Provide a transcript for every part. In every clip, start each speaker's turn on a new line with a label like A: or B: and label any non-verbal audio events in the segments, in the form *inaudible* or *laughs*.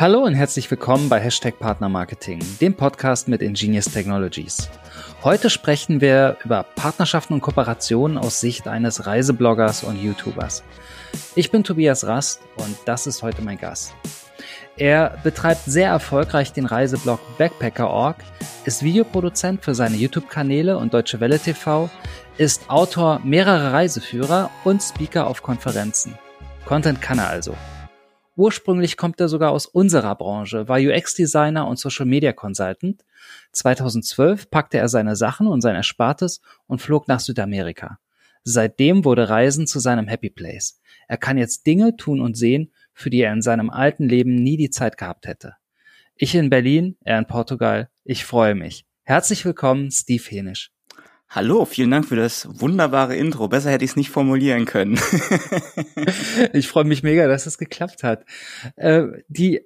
A: Hallo und herzlich willkommen bei Hashtag Partner Marketing, dem Podcast mit Ingenious Technologies. Heute sprechen wir über Partnerschaften und Kooperationen aus Sicht eines Reisebloggers und YouTubers. Ich bin Tobias Rast und das ist heute mein Gast. Er betreibt sehr erfolgreich den Reiseblog Backpacker.org, ist Videoproduzent für seine YouTube-Kanäle und Deutsche Welle TV, ist Autor mehrerer Reiseführer und Speaker auf Konferenzen. Content kann er also. Ursprünglich kommt er sogar aus unserer Branche, war UX-Designer und Social Media Consultant. 2012 packte er seine Sachen und sein Erspartes und flog nach Südamerika. Seitdem wurde Reisen zu seinem Happy Place. Er kann jetzt Dinge tun und sehen, für die er in seinem alten Leben nie die Zeit gehabt hätte. Ich in Berlin, er in Portugal. Ich freue mich. Herzlich willkommen, Steve Henisch.
B: Hallo, vielen Dank für das wunderbare Intro. Besser hätte ich es nicht formulieren können. *laughs*
A: ich freue mich mega, dass es geklappt hat. Äh, die,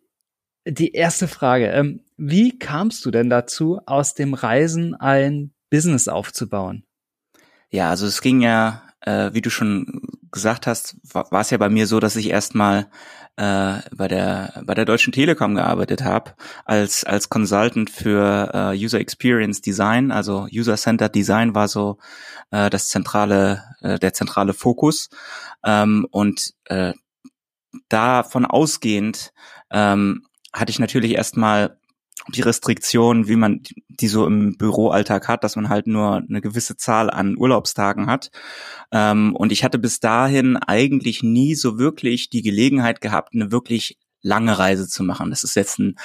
A: die erste Frage. Ähm, wie kamst du denn dazu, aus dem Reisen ein Business aufzubauen?
B: Ja, also es ging ja, äh, wie du schon gesagt hast, war es ja bei mir so, dass ich erstmal äh, bei der bei der Deutschen Telekom gearbeitet habe als als Consultant für äh, User Experience Design, also User Centered Design war so äh, das zentrale äh, der zentrale Fokus. Ähm, und äh, davon ausgehend ähm, hatte ich natürlich erstmal die Restriktion, wie man die so im Büroalltag hat, dass man halt nur eine gewisse Zahl an Urlaubstagen hat. Ähm, und ich hatte bis dahin eigentlich nie so wirklich die Gelegenheit gehabt, eine wirklich lange Reise zu machen. Das ist jetzt ein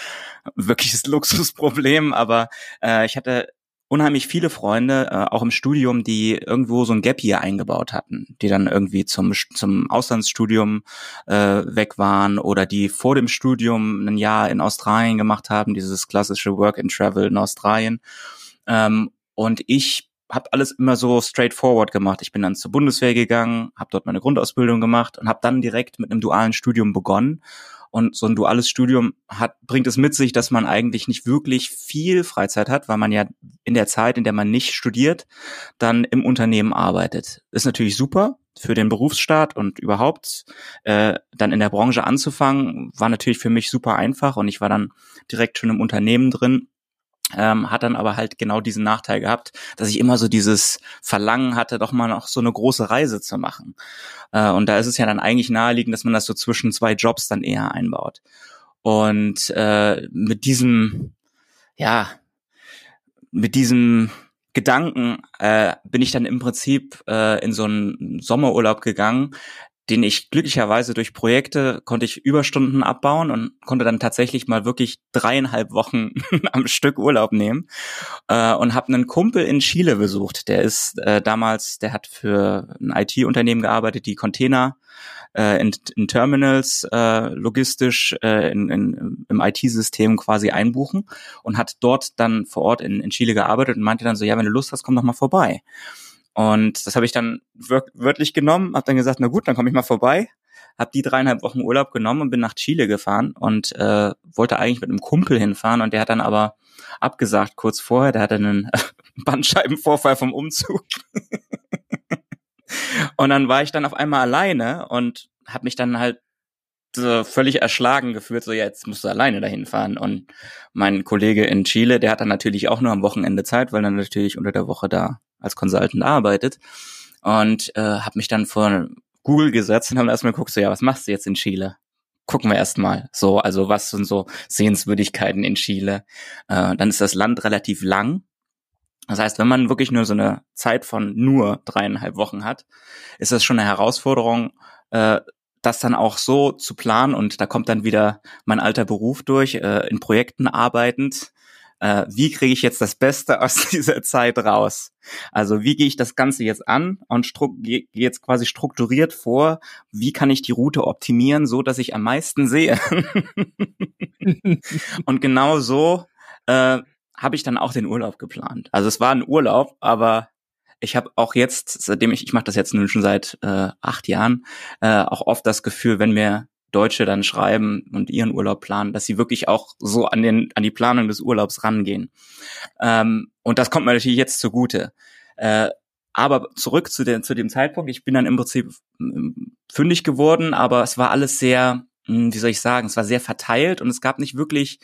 B: wirkliches *laughs* Luxusproblem, aber äh, ich hatte unheimlich viele Freunde, äh, auch im Studium, die irgendwo so ein Gap hier eingebaut hatten, die dann irgendwie zum, zum Auslandsstudium äh, weg waren oder die vor dem Studium ein Jahr in Australien gemacht haben, dieses klassische Work and Travel in Australien. Ähm, und ich habe alles immer so straightforward gemacht. Ich bin dann zur Bundeswehr gegangen, habe dort meine Grundausbildung gemacht und habe dann direkt mit einem dualen Studium begonnen und so ein duales Studium hat, bringt es mit sich, dass man eigentlich nicht wirklich viel Freizeit hat, weil man ja in der Zeit, in der man nicht studiert, dann im Unternehmen arbeitet. Ist natürlich super für den Berufsstaat und überhaupt äh, dann in der Branche anzufangen, war natürlich für mich super einfach und ich war dann direkt schon im Unternehmen drin ähm, hat dann aber halt genau diesen Nachteil gehabt, dass ich immer so dieses Verlangen hatte, doch mal noch so eine große Reise zu machen. Äh, und da ist es ja dann eigentlich naheliegend, dass man das so zwischen zwei Jobs dann eher einbaut. Und äh, mit diesem, ja, mit diesem Gedanken äh, bin ich dann im Prinzip äh, in so einen Sommerurlaub gegangen, den ich glücklicherweise durch Projekte konnte ich Überstunden abbauen und konnte dann tatsächlich mal wirklich dreieinhalb Wochen *laughs* am Stück Urlaub nehmen äh, und habe einen Kumpel in Chile besucht. Der ist äh, damals, der hat für ein IT-Unternehmen gearbeitet, die Container äh, in, in Terminals äh, logistisch äh, in, in, im IT-System quasi einbuchen und hat dort dann vor Ort in, in Chile gearbeitet und meinte dann so, ja, wenn du Lust hast, komm doch mal vorbei. Und das habe ich dann wör wörtlich genommen, habe dann gesagt, na gut, dann komme ich mal vorbei. Habe die dreieinhalb Wochen Urlaub genommen und bin nach Chile gefahren und äh, wollte eigentlich mit einem Kumpel hinfahren und der hat dann aber abgesagt kurz vorher. Der hatte einen *laughs* Bandscheibenvorfall vom Umzug. *laughs* und dann war ich dann auf einmal alleine und habe mich dann halt so völlig erschlagen gefühlt, so jetzt musst du alleine dahin fahren. Und mein Kollege in Chile, der hat dann natürlich auch nur am Wochenende Zeit, weil er natürlich unter der Woche da als Consultant arbeitet und äh, habe mich dann vor Google gesetzt und haben erstmal geguckt, so ja, was machst du jetzt in Chile? Gucken wir erstmal. So, also was sind so Sehenswürdigkeiten in Chile? Äh, dann ist das Land relativ lang. Das heißt, wenn man wirklich nur so eine Zeit von nur dreieinhalb Wochen hat, ist das schon eine Herausforderung, äh, das dann auch so zu planen und da kommt dann wieder mein alter Beruf durch, äh, in Projekten arbeitend, äh, wie kriege ich jetzt das Beste aus *laughs* dieser Zeit raus? Also wie gehe ich das Ganze jetzt an und gehe jetzt quasi strukturiert vor, wie kann ich die Route optimieren, so dass ich am meisten sehe? *laughs* und genau so äh, habe ich dann auch den Urlaub geplant. Also es war ein Urlaub, aber ich habe auch jetzt, seitdem ich, ich mache das jetzt nun schon seit äh, acht Jahren, äh, auch oft das Gefühl, wenn mir Deutsche dann schreiben und ihren Urlaub planen, dass sie wirklich auch so an den an die Planung des Urlaubs rangehen. Ähm, und das kommt mir natürlich jetzt zugute. Äh, aber zurück zu, den, zu dem Zeitpunkt, ich bin dann im Prinzip ähm, fündig geworden, aber es war alles sehr hm, wie soll ich sagen, es war sehr verteilt und es gab nicht wirklich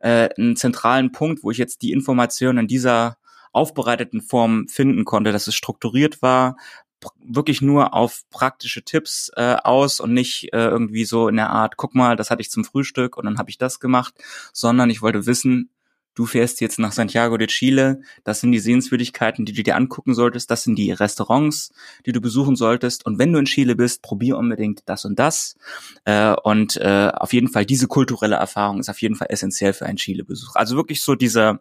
B: äh, einen zentralen Punkt, wo ich jetzt die Informationen in dieser aufbereiteten Form finden konnte, dass es strukturiert war, wirklich nur auf praktische Tipps äh, aus und nicht äh, irgendwie so in der Art, guck mal, das hatte ich zum Frühstück und dann habe ich das gemacht, sondern ich wollte wissen, du fährst jetzt nach Santiago de Chile, das sind die Sehenswürdigkeiten, die du dir angucken solltest, das sind die Restaurants, die du besuchen solltest und wenn du in Chile bist, probier unbedingt das und das äh, und äh, auf jeden Fall diese kulturelle Erfahrung ist auf jeden Fall essentiell für einen Chile-Besuch. Also wirklich so dieser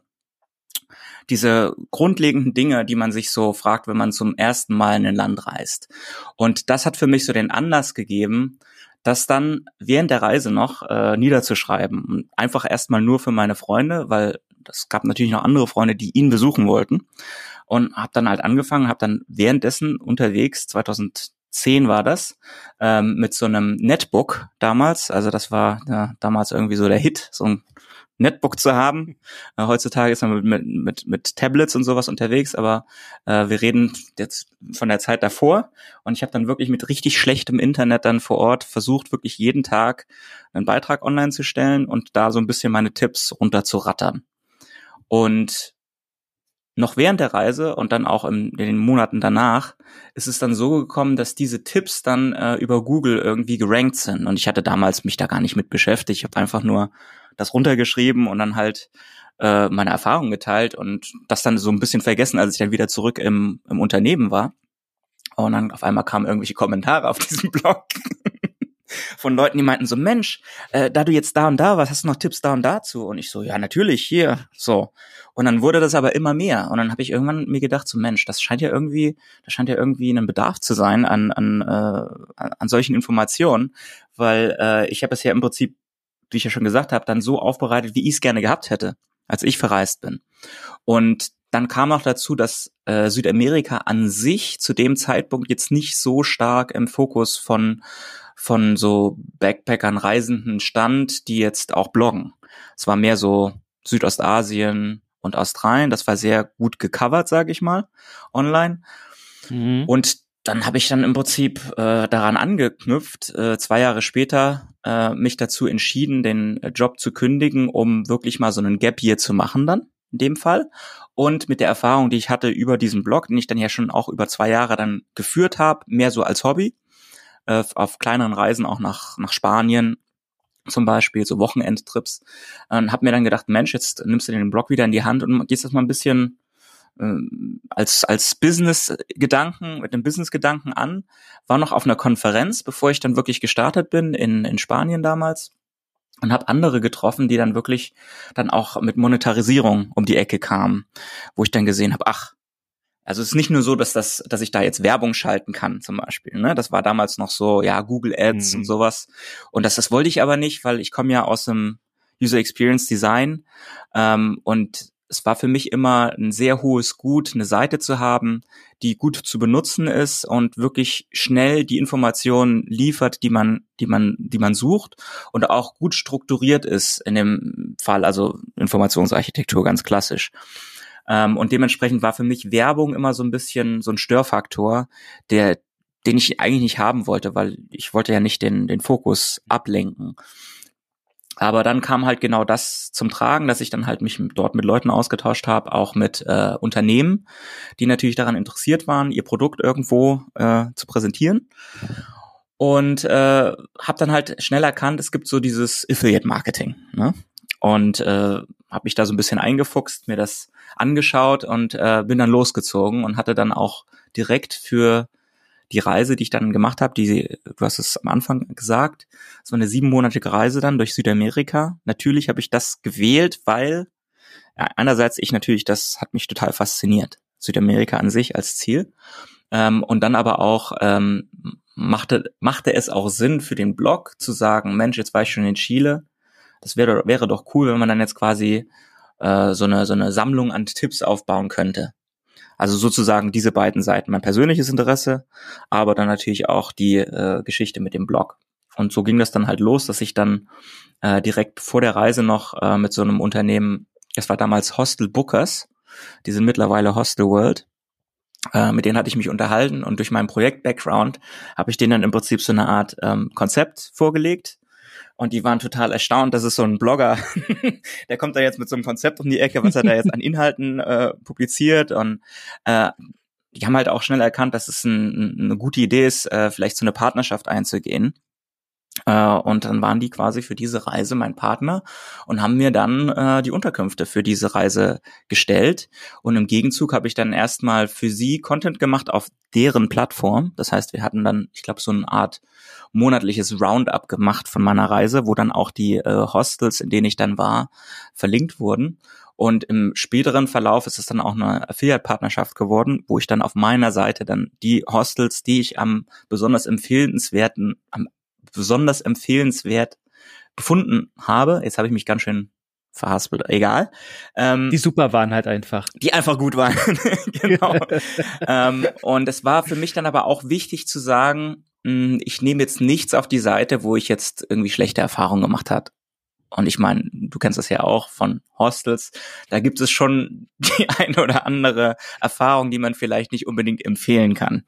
B: diese grundlegenden Dinge, die man sich so fragt, wenn man zum ersten Mal in ein Land reist. Und das hat für mich so den Anlass gegeben, das dann während der Reise noch äh, niederzuschreiben. Einfach erstmal nur für meine Freunde, weil es gab natürlich noch andere Freunde, die ihn besuchen wollten. Und habe dann halt angefangen, habe dann währenddessen unterwegs, 2010 war das, ähm, mit so einem Netbook damals, also das war ja, damals irgendwie so der Hit, so ein Netbook zu haben. *laughs* Äh, heutzutage ist man mit, mit, mit Tablets und sowas unterwegs, aber äh, wir reden jetzt von der Zeit davor und ich habe dann wirklich mit richtig schlechtem Internet dann vor Ort versucht, wirklich jeden Tag einen Beitrag online zu stellen und da so ein bisschen meine Tipps runter zu rattern. Und noch während der Reise und dann auch in, den Monaten danach ist es dann so gekommen, dass diese Tipps dann äh, über Google irgendwie gerankt sind. Und ich hatte damals mich da gar nicht mit beschäftigt. Ich habe einfach nur das runtergeschrieben und dann halt äh, meine Erfahrungen geteilt und das dann so ein bisschen vergessen, als ich dann wieder zurück im, im Unternehmen war. Und dann auf einmal kamen irgendwelche Kommentare auf *laughs* diesem Blog von Leuten, die meinten so, Mensch, äh, da du jetzt da und da was hast du noch Tipps da und dazu? Und ich so, ja, natürlich, hier, so. Und dann wurde das aber immer mehr. Und dann habe ich irgendwann mir gedacht, so Mensch, das scheint ja irgendwie, das scheint ja irgendwie ein Bedarf zu sein an, an, äh, an solchen Informationen, weil äh, ich habe es ja im Prinzip wie ich ja schon gesagt habe, dann so aufbereitet, wie ich es gerne gehabt hätte, als ich verreist bin. Und dann kam noch dazu, dass äh, Südamerika an sich zu dem Zeitpunkt jetzt nicht so stark im Fokus von von so Backpackern, Reisenden stand, die jetzt auch bloggen. Es war mehr so Südostasien und Australien. Das war sehr gut gecovert, sage ich mal, online. Mhm. Und dann habe ich dann im Prinzip äh, daran angeknüpft, äh, zwei Jahre später äh, mich dazu entschieden, den Job zu kündigen, um wirklich mal so einen Gap Year zu machen dann in dem Fall. Und mit der Erfahrung, die ich hatte über diesen Blog, den ich dann ja schon auch über zwei Jahre dann geführt habe, mehr so als Hobby, äh, auf kleineren Reisen auch nach, nach Spanien zum Beispiel, so Wochenendtrips, und habe mir dann gedacht, Mensch, jetzt nimmst du den Blog wieder in die Hand und gehst das mal ein bisschen als, als Business-Gedanken, mit dem Business-Gedanken an, war noch auf einer Konferenz, bevor ich dann wirklich gestartet bin, in, in Spanien damals und habe andere getroffen, die dann wirklich dann auch mit Monetarisierung um die Ecke kamen, wo ich dann gesehen habe, ach, also es ist nicht nur so, dass das, dass ich da jetzt Werbung schalten kann, zum Beispiel. Ne? Das war damals noch so, ja, Google Ads mhm. und sowas. Und das, das wollte ich aber nicht, weil ich komme ja aus dem User Experience Design ähm, und es war für mich immer ein sehr hohes Gut, eine Seite zu haben, die gut zu benutzen ist und wirklich schnell die Informationen liefert, die man, die man, die man sucht und auch gut strukturiert ist in dem Fall, also Informationsarchitektur ganz klassisch. Ähm, und dementsprechend war für mich Werbung immer so ein bisschen so ein Störfaktor, der, den ich eigentlich nicht haben wollte, weil ich wollte ja nicht den, den Fokus ablenken. Aber dann kam halt genau das zum Tragen, dass ich dann halt mich dort mit Leuten ausgetauscht habe, auch mit äh, Unternehmen, die natürlich daran interessiert waren, ihr Produkt irgendwo äh, zu präsentieren. Und äh, habe dann halt schnell erkannt, es gibt so dieses Affiliate-Marketing. Ne? Und äh, habe mich da so ein bisschen eingefuchst, mir das angeschaut und äh, bin dann losgezogen und hatte dann auch direkt für die Reise, die ich dann gemacht habe, die, du hast es am Anfang gesagt, es war eine siebenmonatige Reise dann durch Südamerika. Natürlich habe ich das gewählt, weil ja, einerseits ich natürlich, das hat mich total fasziniert, Südamerika an sich als Ziel. Ähm, und dann aber auch ähm, machte, machte es auch Sinn für den Blog zu sagen, Mensch, jetzt war ich schon in Chile. Das wäre, wäre doch cool, wenn man dann jetzt quasi äh, so, eine, so eine Sammlung an Tipps aufbauen könnte. Also sozusagen diese beiden Seiten, mein persönliches Interesse, aber dann natürlich auch die äh, Geschichte mit dem Blog. Und so ging das dann halt los, dass ich dann äh, direkt vor der Reise noch äh, mit so einem Unternehmen, es war damals Hostel Bookers, die sind mittlerweile Hostel World, äh, mit denen hatte ich mich unterhalten und durch meinen Projekt-Background habe ich denen dann im Prinzip so eine Art ähm, Konzept vorgelegt, Und die waren total erstaunt, dass es so ein Blogger, *laughs* der kommt da jetzt mit so einem Konzept um die Ecke, was er da jetzt an Inhalten *laughs* äh, publiziert. Und äh, die haben halt auch schnell erkannt, dass es ein, eine gute Idee ist, äh, vielleicht so eine Partnerschaft einzugehen. Äh, und dann waren die quasi für diese Reise mein Partner und haben mir dann äh, die Unterkünfte für diese Reise gestellt. Und im Gegenzug habe ich dann erstmal für sie Content gemacht auf deren Plattform. Das heißt, wir hatten dann, ich glaube, so eine Art monatliches Roundup gemacht von meiner Reise, wo dann auch die äh, Hostels, in denen ich dann war, verlinkt wurden. Und im späteren Verlauf ist es dann auch eine Affiliate-Partnerschaft geworden, wo ich dann auf meiner Seite dann die Hostels, die ich am besonders empfehlenswerten, am besonders empfehlenswert befunden habe. Jetzt habe ich mich ganz schön verhaspelt, egal.
A: Ähm, die super waren halt einfach.
B: Die einfach gut waren, *laughs* genau. *laughs* ähm, und es war für mich dann aber auch wichtig zu sagen, ich nehme jetzt nichts auf die Seite, wo ich jetzt irgendwie schlechte Erfahrungen gemacht hat. Und ich meine, du kennst das ja auch von Hostels. Da gibt es schon *laughs* die eine oder andere Erfahrung, die man vielleicht nicht unbedingt empfehlen kann.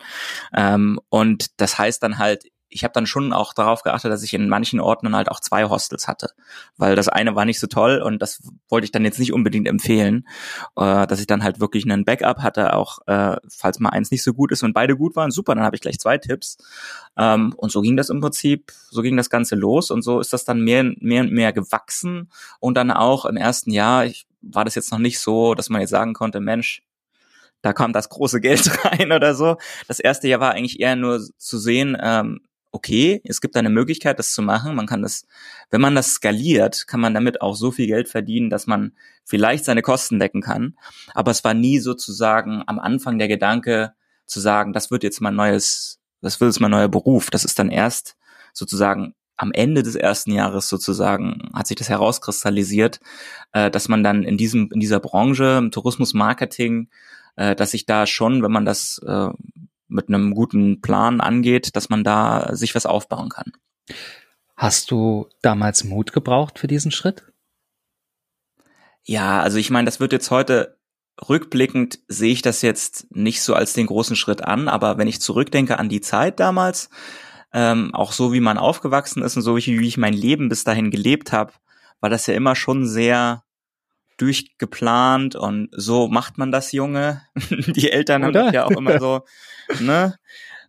B: Ähm, und das heißt dann halt, ich habe dann schon auch darauf geachtet, dass ich in manchen Orten dann halt auch zwei Hostels hatte, weil das eine war nicht so toll und das wollte ich dann jetzt nicht unbedingt empfehlen, äh, dass ich dann halt wirklich einen Backup hatte, auch äh, falls mal eins nicht so gut ist und beide gut waren, super, dann habe ich gleich zwei Tipps. Ähm, und so ging das im Prinzip, so ging das Ganze los und so ist das dann mehr, mehr und mehr gewachsen. Und dann auch im ersten Jahr ich, war das jetzt noch nicht so, dass man jetzt sagen konnte, Mensch, da kam das große Geld *laughs* rein oder so. Das erste Jahr war eigentlich eher nur zu sehen, ähm, okay, es gibt eine Möglichkeit, das zu machen. Man kann das, wenn man das skaliert, kann man damit auch so viel Geld verdienen, dass man vielleicht seine Kosten decken kann. Aber es war nie sozusagen am Anfang der Gedanke zu sagen, das wird jetzt mein neues, das wird jetzt mein neuer Beruf. Das ist dann erst sozusagen am Ende des ersten Jahres sozusagen hat sich das herauskristallisiert, äh, dass man dann in diesem in dieser Branche im Tourismusmarketing, äh, dass sich da schon, wenn man das äh, mit einem guten Plan angeht, dass man da sich was aufbauen kann.
A: Hast du damals Mut gebraucht für diesen Schritt?
B: Ja, also ich meine, das wird jetzt heute rückblickend sehe ich das jetzt nicht so als den großen Schritt an, aber wenn ich zurückdenke an die Zeit damals, ähm, auch so wie man aufgewachsen ist und so wie, wie ich mein Leben bis dahin gelebt habe, war das ja immer schon sehr durchgeplant und so macht man das, Junge. *laughs* Die Eltern haben das ja auch immer so, *laughs* ne?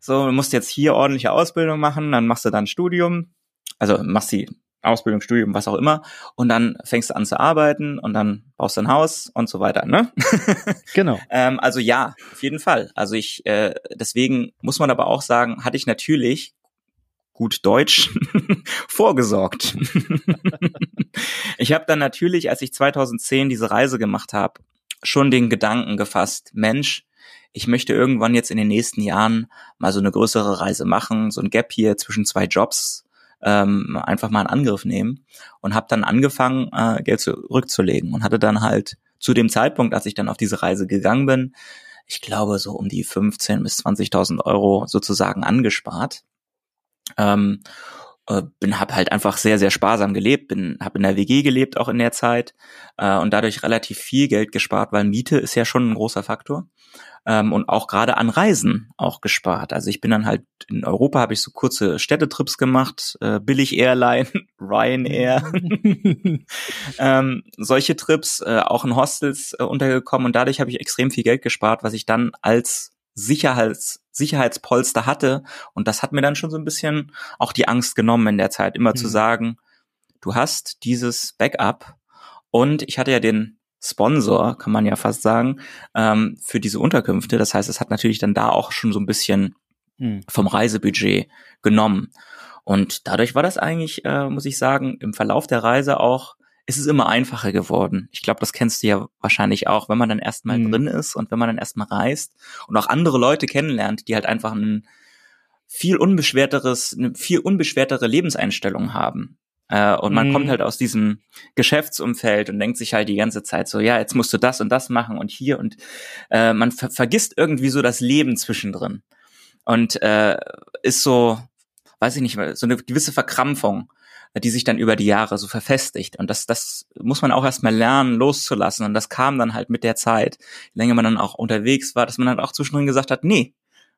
B: So, du musst jetzt hier ordentliche Ausbildung machen, dann machst du dann Studium, also machst die Ausbildung, Studium, was auch immer, und dann fängst du an zu arbeiten und dann baust du ein Haus und so weiter, ne? *laughs*
A: Genau.
B: ähm, also ja, auf jeden Fall. Also ich, äh, deswegen muss man aber auch sagen, hatte ich natürlich gut Deutsch *laughs* vorgesorgt. ich habe dann natürlich, als ich 2010 diese Reise gemacht habe, schon den Gedanken gefasst, Mensch, ich möchte irgendwann jetzt in den nächsten Jahren mal so eine größere Reise machen, so ein Gap hier zwischen zwei Jobs, ähm, einfach mal in Angriff nehmen und habe dann angefangen, äh, Geld zurückzulegen und hatte dann halt zu dem Zeitpunkt, als ich dann auf diese Reise gegangen bin, ich glaube so um die 15 bis 20.000 Euro sozusagen angespart ähm, äh, bin hab halt einfach sehr sehr sparsam gelebt, bin hab in der WG gelebt auch in der Zeit äh, und dadurch relativ viel Geld gespart, weil Miete ist ja schon ein großer Faktor. Ähm, und auch gerade an Reisen auch gespart. Also ich bin dann halt in Europa habe ich so kurze Städtetrips gemacht, äh, billig Airline, *laughs* Ryanair, *laughs* ähm, solche Trips, äh, auch in Hostels äh, untergekommen. Und dadurch habe ich extrem viel Geld gespart, was ich dann als Sicherheits, Sicherheitspolster hatte. Und das hat mir dann schon so ein bisschen auch die Angst genommen in der Zeit, immer mhm. zu sagen, du hast dieses Backup. Und ich hatte ja den Sponsor, kann man ja fast sagen, ähm, für diese Unterkünfte. Das heißt, es hat natürlich dann da auch schon so ein bisschen mhm. vom Reisebudget genommen. Und dadurch war das eigentlich, äh, muss ich sagen, im Verlauf der Reise auch ist es immer einfacher geworden. Ich glaube, das kennst du ja wahrscheinlich auch, wenn man dann erstmal mhm. drin ist und wenn man dann erstmal reist und auch andere Leute kennenlernt, die halt einfach ein viel unbeschwerteres, eine viel unbeschwertere Lebenseinstellung haben. Äh, und man mhm. kommt halt aus diesem Geschäftsumfeld und denkt sich halt die ganze Zeit so, ja, jetzt musst du das und das machen und hier und äh, man ver vergisst irgendwie so das Leben zwischendrin und äh, ist so, weiß ich nicht, so eine gewisse Verkrampfung die sich dann über die Jahre so verfestigt. Und das, das muss man auch erstmal lernen, loszulassen. Und das kam dann halt mit der Zeit, je länger man dann auch unterwegs war, dass man dann auch zwischendrin gesagt hat, nee,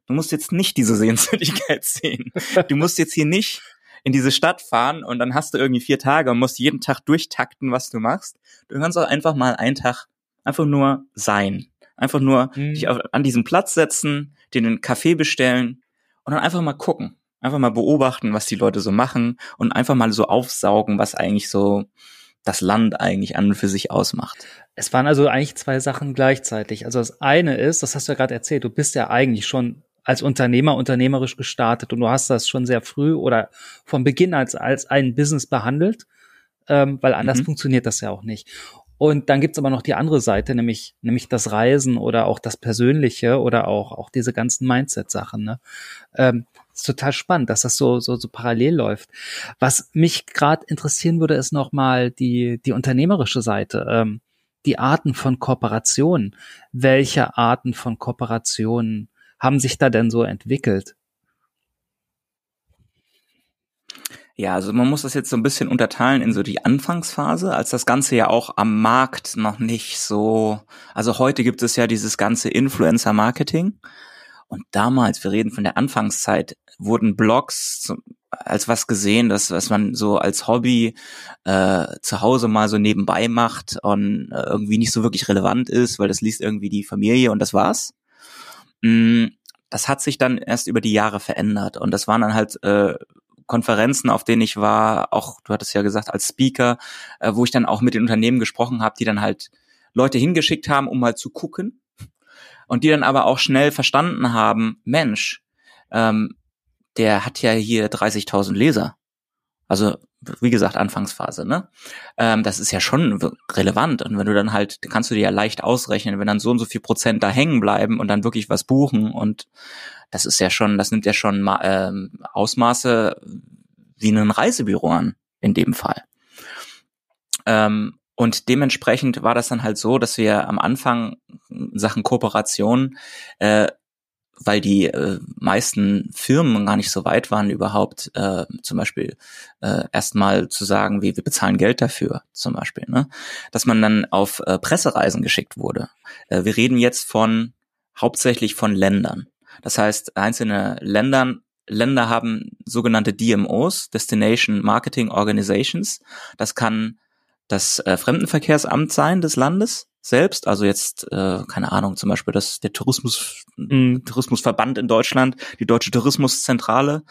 B: du musst jetzt nicht diese Sehenswürdigkeit *laughs* sehen. Du musst jetzt hier nicht in diese Stadt fahren und dann hast du irgendwie vier Tage und musst jeden Tag durchtakten, was du machst. Du kannst auch einfach mal einen Tag einfach nur sein. Einfach nur mhm. dich auf, an diesen Platz setzen, dir einen Kaffee bestellen und dann einfach mal gucken. Einfach mal beobachten, was die Leute so machen und einfach mal so aufsaugen, was eigentlich so das Land eigentlich an und für sich ausmacht.
A: Es waren also eigentlich zwei Sachen gleichzeitig. Also das eine ist, das hast du ja gerade erzählt, du bist ja eigentlich schon als Unternehmer unternehmerisch gestartet und du hast das schon sehr früh oder von Beginn als, als ein Business behandelt, ähm, weil anders mhm. funktioniert das ja auch nicht. Und dann gibt's aber noch die andere Seite, nämlich, nämlich das Reisen oder auch das Persönliche oder auch, auch diese ganzen Mindset-Sachen. Ne? Ähm, ist total spannend, dass das so, so, so parallel läuft. Was mich gerade interessieren würde, ist nochmal die, die unternehmerische Seite. Ähm, die Arten von Kooperationen. Welche Arten von Kooperationen haben sich da denn so entwickelt?
B: Ja, also man muss das jetzt so ein bisschen unterteilen in so die Anfangsphase, als das Ganze ja auch am Markt noch nicht so, also heute gibt es ja dieses ganze Influencer-Marketing. Und damals, wir reden von der Anfangszeit, wurden Blogs als was gesehen, dass was man so als Hobby äh, zu Hause mal so nebenbei macht und äh, irgendwie nicht so wirklich relevant ist, weil das liest irgendwie die Familie und das war's. Mm, das hat sich dann erst über die Jahre verändert und das waren dann halt äh, Konferenzen, auf denen ich war, auch du hattest ja gesagt als Speaker, äh, wo ich dann auch mit den Unternehmen gesprochen habe, die dann halt Leute hingeschickt haben, um mal zu gucken und die dann aber auch schnell verstanden haben, Mensch, ähm, der hat ja hier 30.000 Leser. Also wie gesagt, Anfangsphase, ne? Ähm, das ist ja schon relevant. Und wenn du dann halt, kannst du dir ja leicht ausrechnen, wenn dann so und so viel Prozent da hängen bleiben und dann wirklich was buchen und das ist ja schon, das nimmt ja schon ähm, Ausmaße wie ein Reisebüro an, in dem Fall. Ähm, und dementsprechend war das dann halt so, dass wir am Anfang Sachen Kooperation äh, weil die äh, meisten Firmen gar nicht so weit waren, überhaupt äh, zum Beispiel äh, erstmal zu sagen, wie wir bezahlen Geld dafür, zum Beispiel, ne? dass man dann auf äh, Pressereisen geschickt wurde. Äh, wir reden jetzt von hauptsächlich von Ländern. Das heißt, einzelne Ländern Länder haben sogenannte DMOs, Destination Marketing Organizations. Das kann das äh, Fremdenverkehrsamt sein des Landes selbst, also jetzt, äh, keine Ahnung, zum Beispiel das, der Tourismus, mhm. Tourismusverband in Deutschland, die Deutsche Tourismuszentrale.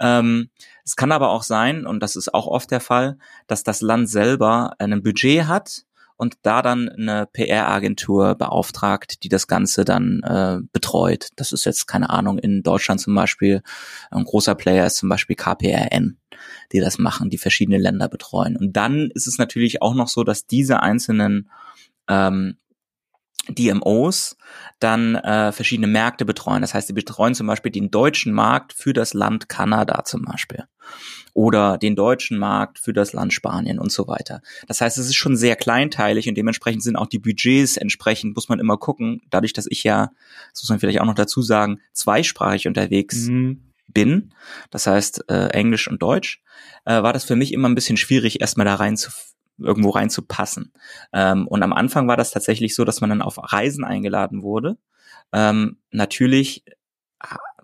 B: Ähm, es kann aber auch sein, und das ist auch oft der Fall, dass das Land selber ein Budget hat und da dann eine PR-Agentur beauftragt, die das Ganze dann äh, betreut. Das ist jetzt, keine Ahnung, in Deutschland zum Beispiel, ein großer Player ist zum Beispiel KPRN, die das machen, die verschiedene Länder betreuen. Und dann ist es natürlich auch noch so, dass diese einzelnen ähm, DMOs dann äh, verschiedene Märkte betreuen. Das heißt, sie betreuen zum Beispiel den deutschen Markt für das Land Kanada zum Beispiel oder den deutschen Markt für das Land Spanien und so weiter. Das heißt, es ist schon sehr kleinteilig und dementsprechend sind auch die Budgets entsprechend, muss man immer gucken. Dadurch, dass ich ja, das muss man vielleicht auch noch dazu sagen, zweisprachig unterwegs mhm. bin, das heißt äh, Englisch und Deutsch, äh, war das für mich immer ein bisschen schwierig, erstmal da rein zu irgendwo reinzupassen. Ähm, und am Anfang war das tatsächlich so, dass man dann auf Reisen eingeladen wurde. Ähm, natürlich,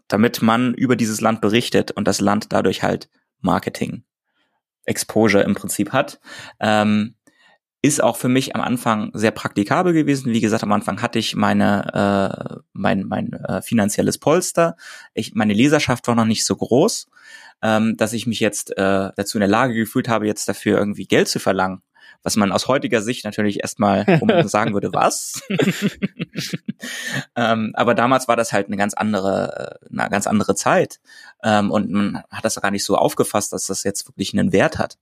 B: damit man über dieses Land berichtet und das Land dadurch halt Marketing, Exposure im Prinzip hat. Ähm, ist auch für mich am Anfang sehr praktikabel gewesen. Wie gesagt, am Anfang hatte ich meine äh, mein mein äh, finanzielles Polster. Ich, meine Leserschaft war noch nicht so groß, ähm, dass ich mich jetzt äh, dazu in der Lage gefühlt habe, jetzt dafür irgendwie Geld zu verlangen was man aus heutiger Sicht natürlich erstmal, sagen würde, was? *laughs* ähm, aber damals war das halt eine ganz andere, äh, eine ganz andere Zeit. Ähm, und man hat das gar nicht so aufgefasst, dass das jetzt wirklich einen Wert hat.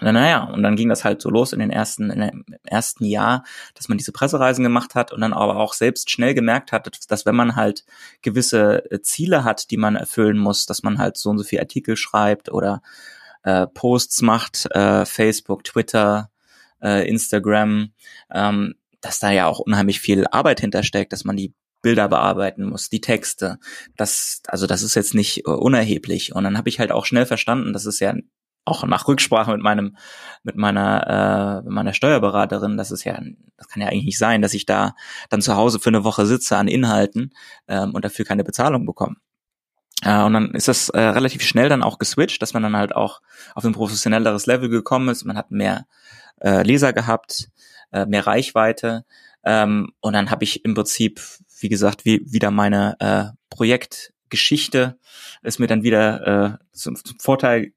B: Naja, und dann ging das halt so los in den ersten, in dem ersten Jahr, dass man diese Pressereisen gemacht hat und dann aber auch selbst schnell gemerkt hat, dass wenn man halt gewisse äh, Ziele hat, die man erfüllen muss, dass man halt so und so viel Artikel schreibt oder äh, Posts macht, äh, Facebook, Twitter, äh, Instagram, ähm, dass da ja auch unheimlich viel Arbeit hintersteckt, dass man die Bilder bearbeiten muss, die Texte. Das, also das ist jetzt nicht äh, unerheblich. Und dann habe ich halt auch schnell verstanden, dass es ja auch nach Rücksprache mit meinem, mit meiner, äh, meiner Steuerberaterin, das ist ja, das kann ja eigentlich nicht sein, dass ich da dann zu Hause für eine Woche sitze an Inhalten ähm, und dafür keine Bezahlung bekomme. Äh, und dann ist das äh, relativ schnell dann auch geswitcht, dass man dann halt auch auf ein professionelleres Level gekommen ist. Man hat mehr äh, Leser gehabt, äh, mehr Reichweite. Ähm, und dann habe ich im Prinzip, wie gesagt, wie, wieder meine äh, Projektgeschichte ist mir dann wieder äh, zum, zum Vorteil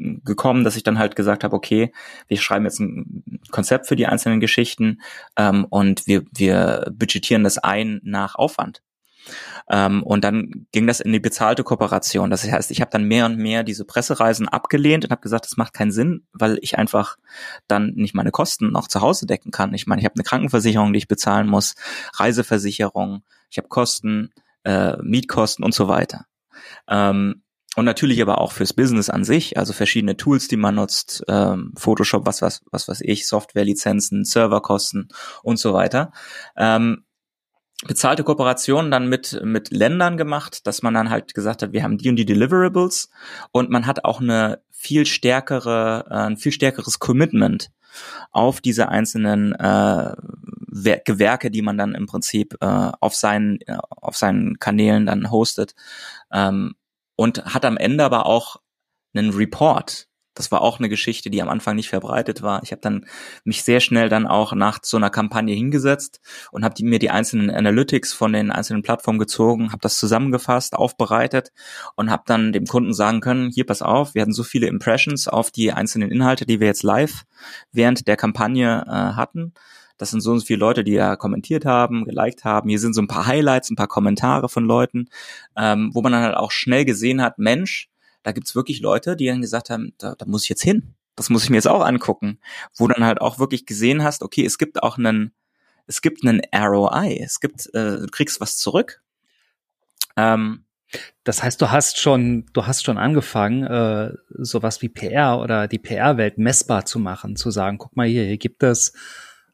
B: gekommen, dass ich dann halt gesagt habe, okay, wir schreiben jetzt ein Konzept für die einzelnen Geschichten ähm, und wir, wir budgetieren das ein nach Aufwand. Ähm, und dann ging das in die bezahlte Kooperation. Das heißt, ich habe dann mehr und mehr diese Pressereisen abgelehnt und habe gesagt, das macht keinen Sinn, weil ich einfach dann nicht meine Kosten noch zu Hause decken kann. Ich meine, ich habe eine Krankenversicherung, die ich bezahlen muss, Reiseversicherung, ich habe Kosten, äh, Mietkosten und so weiter. Ähm, und natürlich aber auch fürs Business an sich, also verschiedene Tools, die man nutzt, ähm, Photoshop, was was was was ich, Softwarelizenzen, Serverkosten und so weiter. Ähm, bezahlte Kooperationen dann mit mit Ländern gemacht, dass man dann halt gesagt hat, wir haben die und die Deliverables und man hat auch eine viel stärkere, äh, ein viel stärkeres Commitment auf diese einzelnen äh, Gewerke, die man dann im Prinzip äh, auf seinen äh, auf seinen Kanälen dann hostet. Ähm, und hat am Ende aber auch einen Report. Das war auch eine Geschichte, die am Anfang nicht verbreitet war. Ich habe dann mich sehr schnell dann auch nach so einer Kampagne hingesetzt und habe mir die einzelnen Analytics von den einzelnen Plattformen gezogen, habe das zusammengefasst, aufbereitet und habe dann dem Kunden sagen können, hier pass auf, wir hatten so viele Impressions auf die einzelnen Inhalte, die wir jetzt live während der Kampagne äh, hatten das sind so viele Leute, die ja kommentiert haben, geliked haben. Hier sind so ein paar Highlights, ein paar Kommentare von Leuten, ähm, wo man dann halt auch schnell gesehen hat, Mensch, da gibt's wirklich Leute, die dann gesagt haben, da, da muss ich jetzt hin. Das muss ich mir jetzt auch angucken. Wo dann halt auch wirklich gesehen hast, okay, es gibt auch einen, es gibt einen ROI, es gibt, äh, du kriegst was zurück.
A: Ähm, das heißt, du hast schon, du hast schon angefangen, äh, sowas wie PR oder die PR-Welt messbar zu machen, zu sagen, guck mal hier, hier gibt es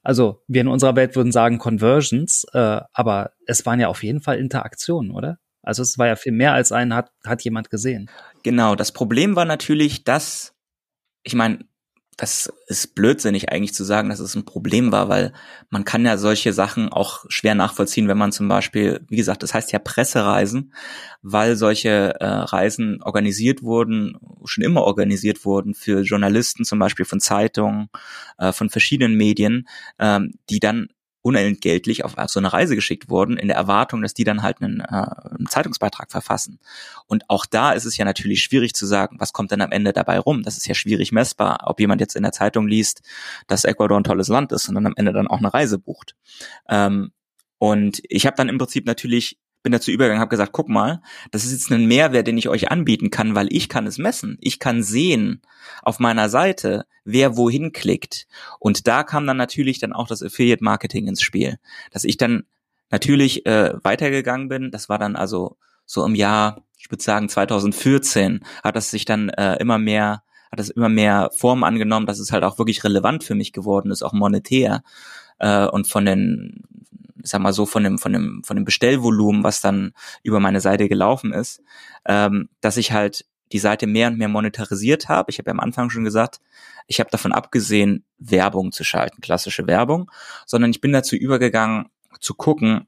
A: also wir in unserer Welt würden sagen Conversions, äh, aber es waren ja auf jeden Fall Interaktionen, oder? Also es war ja viel mehr als ein hat, hat jemand gesehen.
B: Genau, das Problem war natürlich, dass, ich meine, das ist blödsinnig eigentlich zu sagen, dass es ein Problem war, weil man kann ja solche Sachen auch schwer nachvollziehen, wenn man zum Beispiel, wie gesagt, das heißt ja Pressereisen, weil solche äh, Reisen organisiert wurden, schon immer organisiert wurden für Journalisten zum Beispiel von Zeitungen, äh, von verschiedenen Medien, ähm, die dann unentgeltlich auf, so eine Reise geschickt wurden, in der Erwartung, dass die dann halt einen, äh, einen Zeitungsbeitrag verfassen. Und auch da ist es ja natürlich schwierig zu sagen, was kommt denn am Ende dabei rum. Das ist ja schwierig messbar, ob jemand jetzt in der Zeitung liest, dass Ecuador ein tolles Land ist und dann am Ende dann auch eine Reise bucht. Ähm, und ich habe dann im Prinzip natürlich bin dazu übergegangen, habe gesagt, guck mal, das ist jetzt ein Mehrwert, den ich euch anbieten kann, weil ich kann es messen. Ich kann sehen auf meiner Seite, wer wohin klickt. Und da kam dann natürlich dann auch das Affiliate Marketing ins Spiel, dass ich dann natürlich äh, weitergegangen bin. Das war dann also so im Jahr, ich würde sagen 2014, hat das sich dann äh, immer mehr hat es immer mehr Form angenommen, dass es halt auch wirklich relevant für mich geworden ist, auch monetär äh, und von den ich sag mal so, von dem, von dem, von dem Bestellvolumen, was dann über meine Seite gelaufen ist, ähm, dass ich halt die Seite mehr und mehr monetarisiert habe. Ich habe ja am Anfang schon gesagt, ich habe davon abgesehen, Werbung zu schalten, klassische Werbung, sondern ich bin dazu übergegangen, zu gucken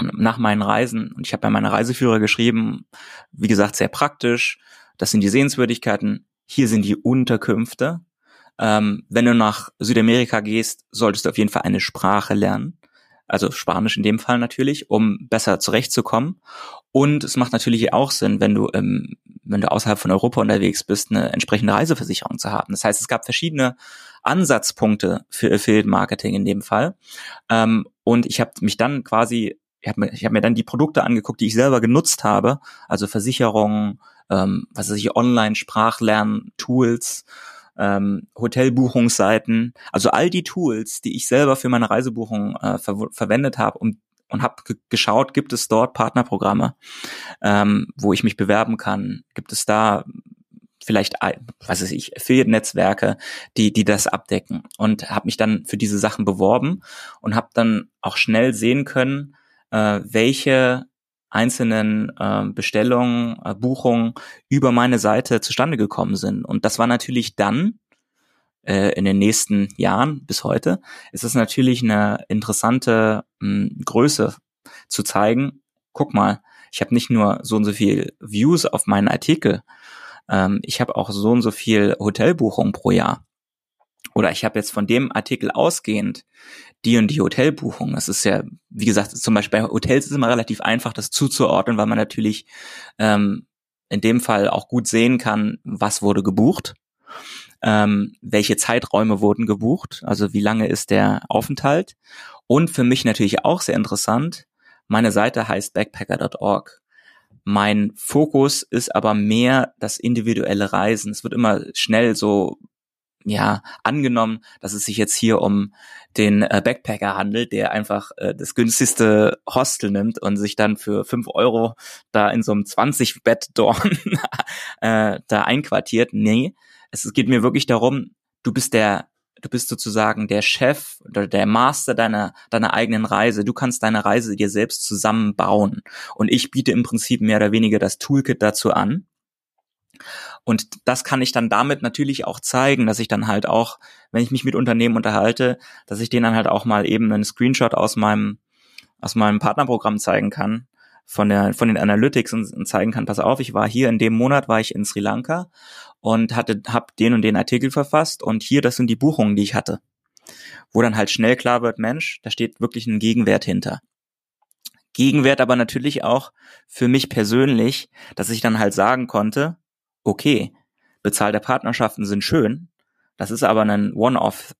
B: nach meinen Reisen. Und ich habe ja meine Reiseführer geschrieben, wie gesagt, sehr praktisch. Das sind die Sehenswürdigkeiten. Hier sind die Unterkünfte. Ähm, wenn du nach Südamerika gehst, solltest du auf jeden Fall eine Sprache lernen also Spanisch in dem Fall natürlich, um besser zurechtzukommen. Und es macht natürlich auch Sinn, wenn du, ähm, wenn du außerhalb von Europa unterwegs bist, eine entsprechende Reiseversicherung zu haben. Das heißt, es gab verschiedene Ansatzpunkte für Affiliate Marketing in dem Fall. Ähm, und ich habe mich dann quasi, ich habe mir, ich hab mir dann die Produkte angeguckt, die ich selber genutzt habe, also Versicherungen, ähm, was weiß ich, Online-Sprachlernen-Tools, ähm, Hotelbuchungsseiten, also all die Tools, die ich selber für meine Reisebuchung äh, ver verwendet habe, um und habe geschaut, gibt es dort Partnerprogramme, ähm, wo ich mich bewerben kann? Gibt es da vielleicht, was weiß ich, Affiliate-Netzwerke, die, die das abdecken? Und habe mich dann für diese Sachen beworben und habe dann auch schnell sehen können, äh, welche einzelnen äh, Bestellungen, äh, Buchungen über meine Seite zustande gekommen sind. Und das war natürlich dann äh, in den nächsten Jahren bis heute, ist es natürlich eine interessante mh, hm, Größe zu zeigen. Guck mal, ich habe nicht nur so und so viel Views auf meinen Artikel, ähm, ich habe auch so und so viel Hotelbuchungen pro Jahr. Oder ich habe jetzt von dem Artikel ausgehend die und die Hotelbuchung. Das ist ja, wie gesagt, zum Beispiel bei Hotels ist es immer relativ einfach, das zuzuordnen, weil man natürlich ähm, in dem Fall auch gut sehen kann, was wurde gebucht, ähm, welche Zeiträume wurden gebucht, also wie lange ist der Aufenthalt. Und für mich natürlich auch sehr interessant, meine Seite heißt backpacker.org. Mein Fokus ist aber mehr das individuelle Reisen. Es wird immer schnell so ja, angenommen, dass es sich jetzt hier um den äh, Backpacker handelt, der einfach äh, das günstigste Hostel nimmt und sich dann für fünf Euro da in so einem 20-Bett-Dorn *laughs* äh, da einquartiert. Nee, es geht mir wirklich darum, du bist der du bist sozusagen der Chef oder der Master deiner, deiner eigenen Reise. Du kannst deine Reise dir selbst zusammenbauen. Und ich biete im Prinzip mehr oder weniger das Toolkit dazu an. Und das kann ich dann damit natürlich auch zeigen, dass ich dann halt auch, wenn ich mich mit Unternehmen unterhalte, dass ich denen dann halt auch mal eben einen Screenshot aus meinem, aus meinem Partnerprogramm zeigen kann, von der, von den Analytics und, und zeigen kann, pass auf, ich war hier in dem Monat, war ich in Sri Lanka und hatte, hab den und den Artikel verfasst und hier, das sind die Buchungen, die ich hatte. Wo dann halt schnell klar wird, Mensch, da steht wirklich ein Gegenwert hinter. Gegenwert aber natürlich auch für mich persönlich, dass ich dann halt sagen konnte, okay, bezahlte Partnerschaften sind schön, das ist aber ein One-Off,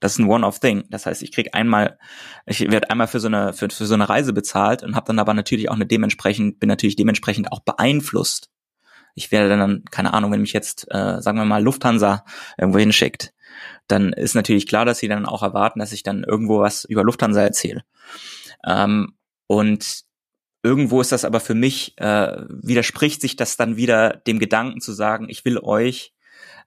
B: das ist ein One-Off-Thing. Das heißt, ich krieg einmal, ich werde einmal für so eine für, für so eine Reise bezahlt und habe dann aber natürlich auch eine dementsprechend bin natürlich dementsprechend auch beeinflusst. Ich werde dann keine Ahnung, wenn mich jetzt äh, sagen wir mal Lufthansa irgendwo hinschickt, dann ist natürlich klar, dass sie dann auch erwarten, dass ich dann irgendwo was über Lufthansa erzähle. Ähm, und irgendwo ist das aber für mich, äh, widerspricht sich das dann wieder dem Gedanken zu sagen, ich will euch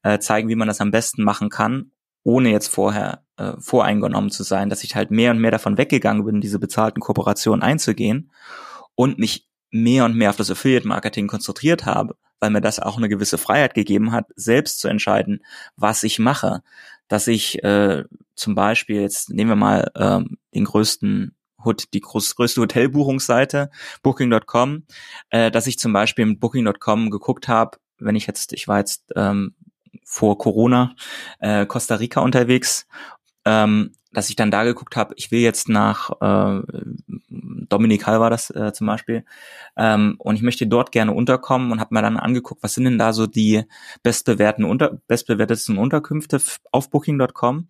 B: äh, zeigen, wie man das am besten machen kann, ohne jetzt vorher äh, voreingenommen zu sein, dass ich halt mehr und mehr davon weggegangen bin, diese bezahlten Kooperationen einzugehen und mich mehr und mehr auf das Affiliate-Marketing konzentriert habe, weil mir das auch eine gewisse Freiheit gegeben hat, selbst zu entscheiden, was ich mache. Dass ich äh, zum Beispiel, jetzt nehmen wir mal ähm, den größten die größte Hotelbuchungsseite, Booking.com, äh, dass ich zum Beispiel mit Booking.com geguckt habe, wenn ich jetzt, ich war jetzt ähm, vor Corona äh, Costa Rica unterwegs, ähm, dass ich dann da geguckt habe, ich will jetzt nach äh, Dominikal war das äh, zum Beispiel ähm, und ich möchte dort gerne unterkommen und habe mir dann angeguckt, was sind denn da so die bestbewerteten unter bestbewertetsten Unterkünfte auf Booking.com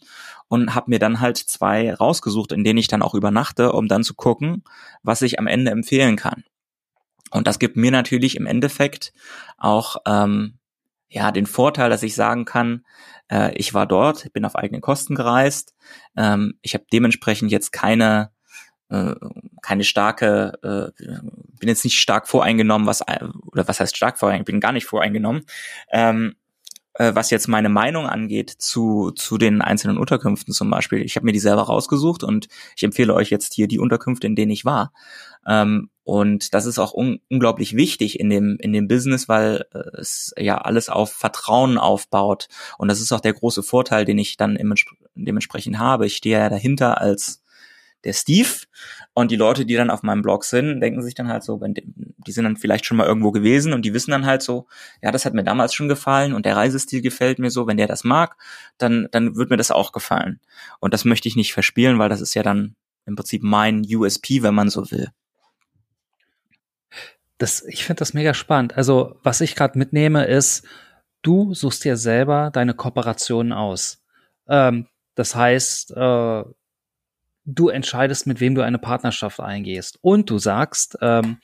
B: und habe mir dann halt zwei rausgesucht, in denen ich dann auch übernachte, um dann zu gucken, was ich am Ende empfehlen kann. Und das gibt mir natürlich im Endeffekt auch ähm, ja den Vorteil, dass ich sagen kann, äh, ich war dort, bin auf eigene Kosten gereist, ähm, ich habe dementsprechend jetzt keine äh, keine starke, äh, bin jetzt nicht stark voreingenommen, was oder was heißt stark voreingenommen, bin gar nicht voreingenommen. Ähm, äh, was jetzt meine Meinung angeht zu, zu den einzelnen Unterkünften zum Beispiel. Ich habe mir die selber rausgesucht und ich empfehle euch jetzt hier die Unterkünfte, in denen ich war. Ähm, und das ist auch un unglaublich wichtig in dem, in dem Business, weil äh, es ja alles auf Vertrauen aufbaut. Und das ist auch der große Vorteil, den ich dann dementsprechend habe. Ich stehe ja dahinter als der Steve. Und die Leute, die dann auf meinem Blog sind, denken sich dann halt so, wenn die, die sind dann vielleicht schon mal irgendwo gewesen und die wissen dann halt so, ja, das hat mir damals schon gefallen und der Reisestil gefällt mir so, wenn der das mag, dann, dann wird mir das auch gefallen. Und das möchte ich nicht verspielen, weil das ist ja dann im Prinzip mein USP, wenn man so will.
A: Das, ich finde das mega spannend. Also, was ich gerade mitnehme, ist, du suchst dir selber deine Kooperationen aus. Ähm, das heißt, äh, du entscheidest, mit wem du eine Partnerschaft eingehst. Und du sagst, ähm,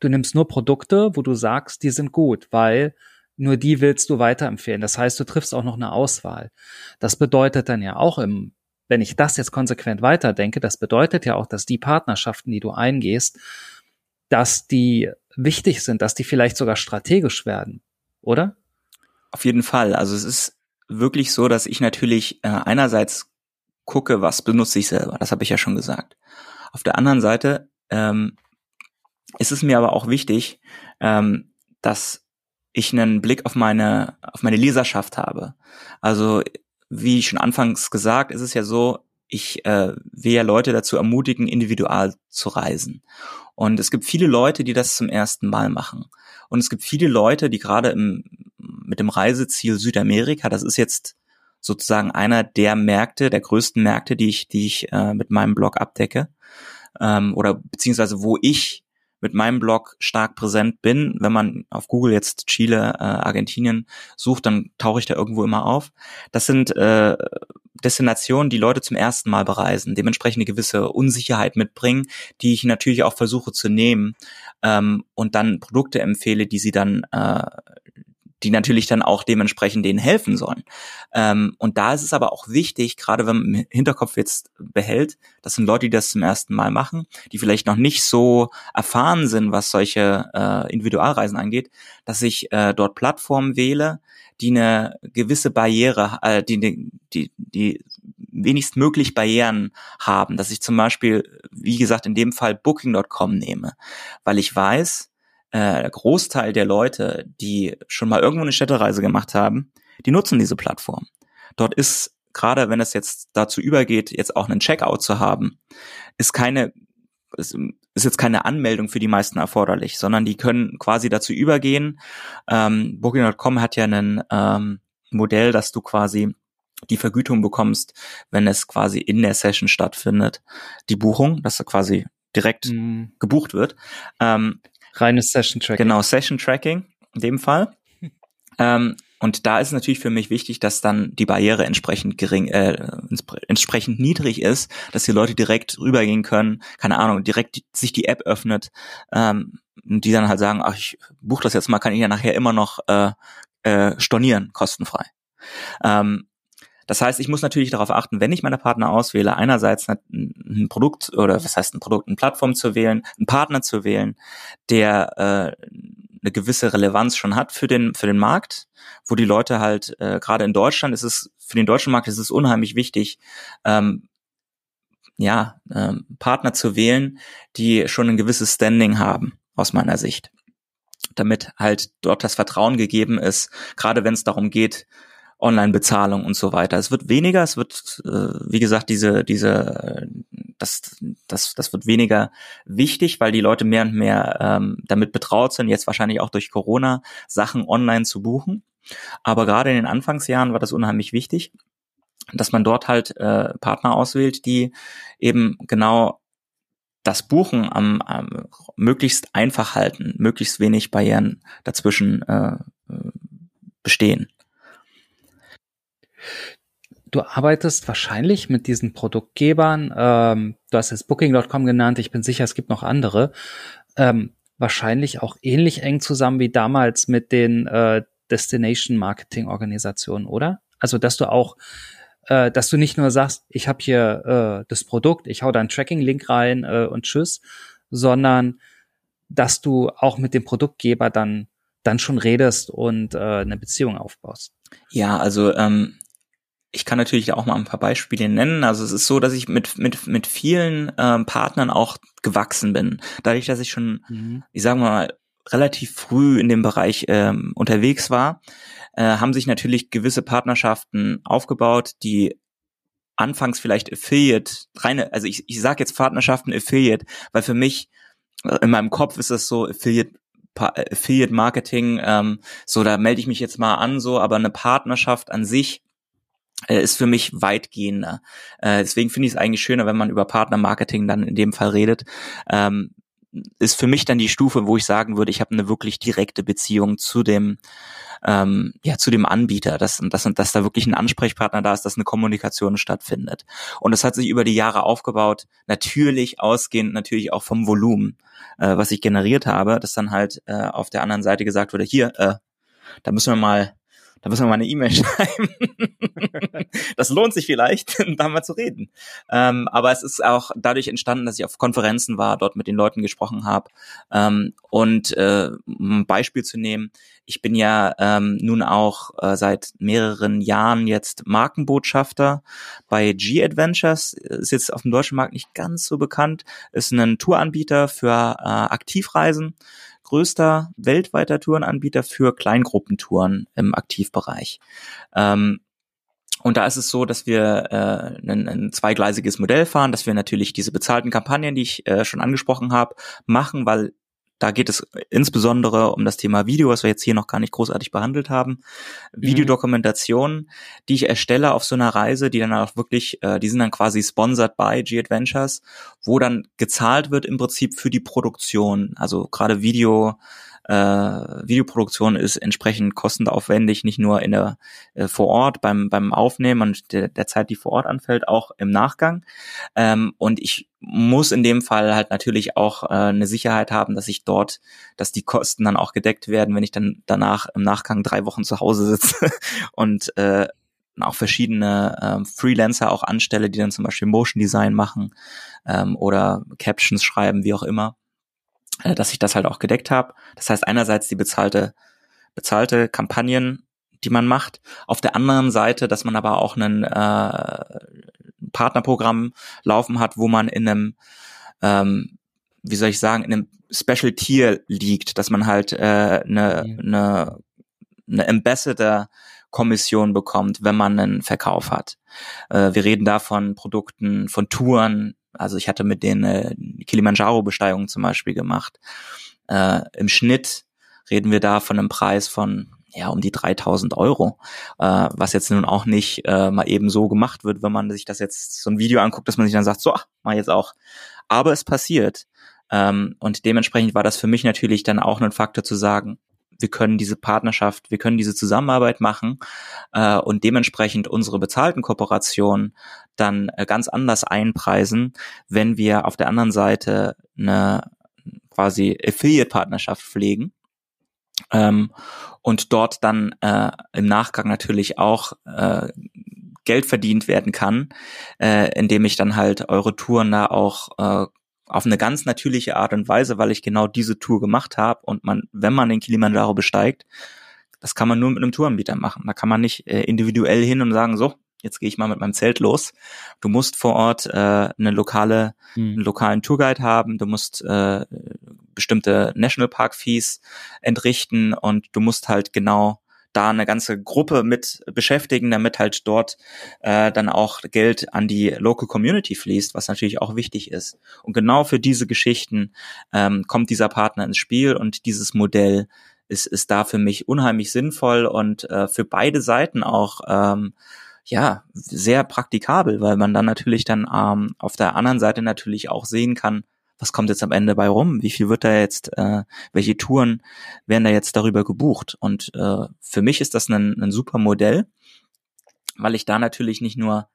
A: du nimmst nur Produkte, wo du sagst, die sind gut, weil nur die willst du weiterempfehlen. Das heißt, du triffst auch noch eine Auswahl. Das bedeutet dann ja auch im, wenn ich das jetzt konsequent weiterdenke, das bedeutet ja auch, dass die Partnerschaften, die du eingehst, dass die wichtig sind, dass die vielleicht sogar strategisch werden, oder?
B: Auf jeden Fall. Also es ist wirklich so, dass ich natürlich äh, einerseits gucke, was benutze ich selber. Das habe ich ja schon gesagt. Auf der anderen Seite ähm, ist es mir aber auch wichtig, ähm, dass ich einen Blick auf meine auf meine Leserschaft habe. Also wie schon anfangs gesagt, ist es ja so, ich äh, will ja Leute dazu ermutigen, individual zu reisen. Und es gibt viele Leute, die das zum ersten Mal machen. Und es gibt viele Leute, die gerade im, mit dem Reiseziel Südamerika, das ist jetzt sozusagen einer der Märkte, der größten Märkte, die ich, die ich äh, mit meinem Blog abdecke, ähm, oder beziehungsweise wo ich mit meinem Blog stark präsent bin. Wenn man auf Google jetzt Chile, äh, Argentinien sucht, dann tauche ich da irgendwo immer auf. Das sind äh, Destinationen, die Leute zum ersten Mal bereisen, dementsprechend eine gewisse Unsicherheit mitbringen, die ich natürlich auch versuche zu nehmen ähm, und dann Produkte empfehle, die sie dann äh, die natürlich dann auch dementsprechend denen helfen sollen. Ähm, und da ist es aber auch wichtig, gerade wenn man im Hinterkopf jetzt behält, das sind Leute, die das zum ersten Mal machen, die vielleicht noch nicht so erfahren sind, was solche äh, Individualreisen angeht, dass ich äh, dort Plattformen wähle, die eine gewisse Barriere, äh, die, die, die, die wenigst möglich Barrieren haben, dass ich zum Beispiel, wie gesagt, in dem Fall Booking.com nehme, weil ich weiß, äh, der Großteil der Leute, die schon mal irgendwo eine Städtereise gemacht haben, die nutzen diese Plattform. Dort ist gerade wenn es jetzt dazu übergeht, jetzt auch einen Checkout zu haben, ist keine ist, ist jetzt keine Anmeldung für die meisten erforderlich, sondern die können quasi dazu übergehen. Ähm, Booking.com hat ja ein ähm, Modell, dass du quasi die Vergütung bekommst, wenn es quasi in der Session stattfindet, die Buchung, dass er quasi direkt mhm. gebucht wird. Ähm,
A: Reines Session Tracking.
B: Genau, Session Tracking in dem Fall. *laughs* ähm, und da ist natürlich für mich wichtig, dass dann die Barriere entsprechend gering, äh, entsprechend niedrig ist, dass die Leute direkt rübergehen können, keine Ahnung, direkt die, sich die App öffnet, ähm, und die dann halt sagen, ach, ich buche das jetzt mal, kann ich ja nachher immer noch äh, äh, stornieren, kostenfrei. Ähm, das heißt, ich muss natürlich darauf achten, wenn ich meine Partner auswähle, einerseits ein Produkt oder was heißt ein Produkt, eine Plattform zu wählen, einen Partner zu wählen, der äh, eine gewisse Relevanz schon hat für den für den Markt, wo die Leute halt äh, gerade in Deutschland ist es für den deutschen Markt ist es unheimlich wichtig, ähm, ja ähm, Partner zu wählen, die schon ein gewisses Standing haben aus meiner Sicht, damit halt dort das Vertrauen gegeben ist, gerade wenn es darum geht, Online-Bezahlung und so weiter. Es wird weniger, es wird, äh, wie gesagt, diese, diese, das, das, das wird weniger wichtig, weil die Leute mehr und mehr ähm, damit betraut sind, jetzt wahrscheinlich auch durch Corona, Sachen online zu buchen. Aber gerade in den Anfangsjahren war das unheimlich wichtig, dass man dort halt äh, Partner auswählt, die eben genau das Buchen am, am möglichst einfach halten, möglichst wenig Barrieren dazwischen äh, bestehen.
A: Du arbeitest wahrscheinlich mit diesen Produktgebern, ähm, du hast jetzt Booking.com genannt, ich bin sicher, es gibt noch andere, ähm, wahrscheinlich auch ähnlich eng zusammen wie damals mit den äh, Destination Marketing Organisationen, oder? Also, dass du auch, äh, dass du nicht nur sagst, ich habe hier äh, das Produkt, ich hau da einen Tracking-Link rein äh, und tschüss, sondern dass du auch mit dem Produktgeber dann dann schon redest und äh, eine Beziehung aufbaust.
B: Ja, also ähm, ich kann natürlich auch mal ein paar Beispiele nennen. Also es ist so, dass ich mit mit mit vielen ähm, Partnern auch gewachsen bin. Dadurch, dass ich schon, mhm. ich sage mal, relativ früh in dem Bereich ähm, unterwegs war, äh, haben sich natürlich gewisse Partnerschaften aufgebaut, die anfangs vielleicht Affiliate, reine, also ich, ich sage jetzt Partnerschaften Affiliate, weil für mich äh, in meinem Kopf ist das so Affiliate Affiliate Marketing, ähm, so da melde ich mich jetzt mal an, so, aber eine Partnerschaft an sich ist für mich weitgehender. Äh, deswegen finde ich es eigentlich schöner, wenn man über Partnermarketing dann in dem Fall redet. Ähm, ist für mich dann die Stufe, wo ich sagen würde, ich habe eine wirklich direkte Beziehung zu dem ähm, ja zu dem Anbieter, dass, dass, dass da wirklich ein Ansprechpartner da ist, dass eine Kommunikation stattfindet. Und das hat sich über die Jahre aufgebaut, natürlich ausgehend natürlich auch vom Volumen, äh, was ich generiert habe, dass dann halt äh, auf der anderen Seite gesagt wurde, hier, äh, da müssen wir mal da müssen wir mal eine E-Mail *laughs* schreiben. das lohnt sich vielleicht, *laughs* da mal zu reden. Ähm, aber es ist auch dadurch entstanden, dass ich auf Konferenzen war, dort mit den Leuten gesprochen habe. Ähm, und äh, um ein Beispiel zu nehmen, ich bin ja ähm, nun auch äh, seit mehreren Jahren jetzt Markenbotschafter bei G-Adventures, ist jetzt auf dem deutschen Markt nicht ganz so bekannt, ist ein Touranbieter für äh, Aktivreisen größter weltweiter Tourenanbieter für Kleingruppentouren im Aktivbereich. Ähm, Und da ist es so, dass wir äh, ein, ein zweigleisiges Modell fahren, dass wir natürlich diese bezahlten Kampagnen, die ich äh, schon angesprochen habe, machen, weil da geht es insbesondere um das Thema Video, was wir jetzt hier noch gar nicht großartig behandelt haben. Mhm. Videodokumentationen, die ich erstelle auf so einer Reise, die dann auch wirklich, äh, die sind dann quasi sponsored by G-Adventures, wo dann gezahlt wird im Prinzip für die Produktion. Also gerade Video, äh, Videoproduktion ist entsprechend kostenaufwendig, nicht nur in der äh, vor Ort beim beim Aufnehmen und der, der Zeit, die vor Ort anfällt, auch im Nachgang. Ähm, und ich muss in dem Fall halt natürlich auch äh, eine Sicherheit haben, dass ich dort, dass die Kosten dann auch gedeckt werden, wenn ich dann danach im Nachgang drei Wochen zu Hause sitze *laughs* und äh, auch verschiedene ähm, Freelancer auch anstelle, die dann zum Beispiel Motion Design machen ähm, oder Captions schreiben, wie auch immer. Äh, dass ich das halt auch gedeckt habe. Das heißt einerseits die bezahlte bezahlte Kampagnen, die man macht. Auf der anderen Seite, dass man aber auch einen äh, Partnerprogramm laufen hat, wo man in einem ähm, wie soll ich sagen, in einem Special Tier liegt, dass man halt äh, eine, mhm. eine, eine Ambassador Kommission bekommt, wenn man einen Verkauf hat. Äh, wir reden da von Produkten, von Touren, also ich hatte mit denen äh, Kilimanjaro-Besteigung zum Beispiel gemacht. Äh, Im Schnitt reden wir da von einem Preis von ja um die 3000 Euro, äh, was jetzt nun auch nicht äh, mal eben so gemacht wird, wenn man sich das jetzt so ein Video anguckt, dass man sich dann sagt, so, ach, mach jetzt auch. Aber es passiert. Ähm, und dementsprechend war das für mich natürlich dann auch ein Faktor zu sagen, wir können diese Partnerschaft, wir können diese Zusammenarbeit machen äh, und dementsprechend unsere bezahlten Kooperationen dann äh, ganz anders einpreisen, wenn wir auf der anderen Seite eine quasi Affiliate-Partnerschaft pflegen. Ähm, und dort dann äh, im Nachgang natürlich auch äh, Geld verdient werden kann, äh, indem ich dann halt eure Touren da auch äh, auf eine ganz natürliche Art und Weise, weil ich genau diese Tour gemacht habe und man, wenn man den Kilimanjaro besteigt, das kann man nur mit einem Touranbieter machen. Da kann man nicht äh, individuell hin und sagen, so, jetzt gehe ich mal mit meinem Zelt los. Du musst vor Ort äh, eine lokale, mhm. einen lokalen Tourguide haben, du musst äh, bestimmte Nationalpark-Fees entrichten und du musst halt genau da eine ganze Gruppe mit beschäftigen, damit halt dort äh, dann auch Geld an die Local Community fließt, was natürlich auch wichtig ist. Und genau für diese Geschichten ähm, kommt dieser Partner ins Spiel und dieses Modell ist, ist da für mich unheimlich sinnvoll und äh, für beide Seiten auch ähm, ja sehr praktikabel, weil man dann natürlich dann ähm, auf der anderen Seite natürlich auch sehen kann, was kommt jetzt am Ende bei rum? Wie viel wird da jetzt, äh, welche Touren werden da jetzt darüber gebucht? Und äh, für mich ist das ein, ein super Modell, weil ich da natürlich nicht nur,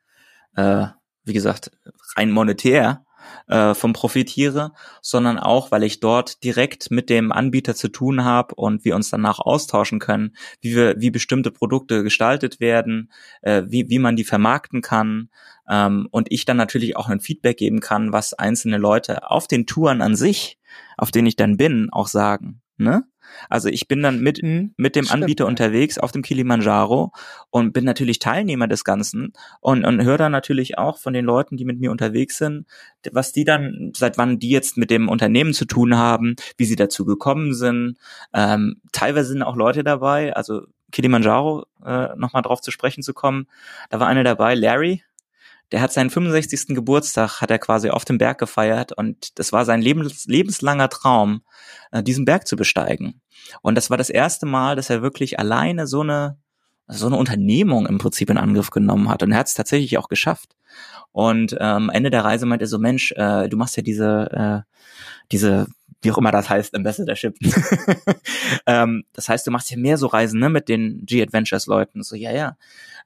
B: äh, wie gesagt, rein monetär äh, vom profitiere, sondern auch, weil ich dort direkt mit dem Anbieter zu tun habe und wir uns danach austauschen können, wie wir, wie bestimmte Produkte gestaltet werden, äh, wie, wie man die vermarkten kann ähm, und ich dann natürlich auch ein Feedback geben kann, was einzelne Leute auf den Touren an sich, auf denen ich dann bin, auch sagen. Ne? Also ich bin dann mit, mhm, mit dem stimmt. Anbieter unterwegs auf dem Kilimanjaro und bin natürlich Teilnehmer des Ganzen und, und höre dann natürlich auch von den Leuten, die mit mir unterwegs sind, was die dann, seit wann die jetzt mit dem Unternehmen zu tun haben, wie sie dazu gekommen sind. Ähm, teilweise sind auch Leute dabei, also Kilimanjaro, äh, nochmal drauf zu sprechen zu kommen. Da war einer dabei, Larry, der hat seinen 65. Geburtstag, hat er quasi auf dem Berg gefeiert und das war sein lebens, lebenslanger Traum, äh, diesen Berg zu besteigen. Und das war das erste Mal, dass er wirklich alleine so eine, so eine Unternehmung im Prinzip in Angriff genommen hat. Und er hat es tatsächlich auch geschafft. Und ähm, Ende der Reise meinte er so, Mensch, äh, du machst ja diese, äh, diese wie auch immer das heißt, Ambassadorship. *laughs* ähm, das heißt, du machst ja mehr so Reisen ne, mit den G-Adventures-Leuten. So, ja, ja.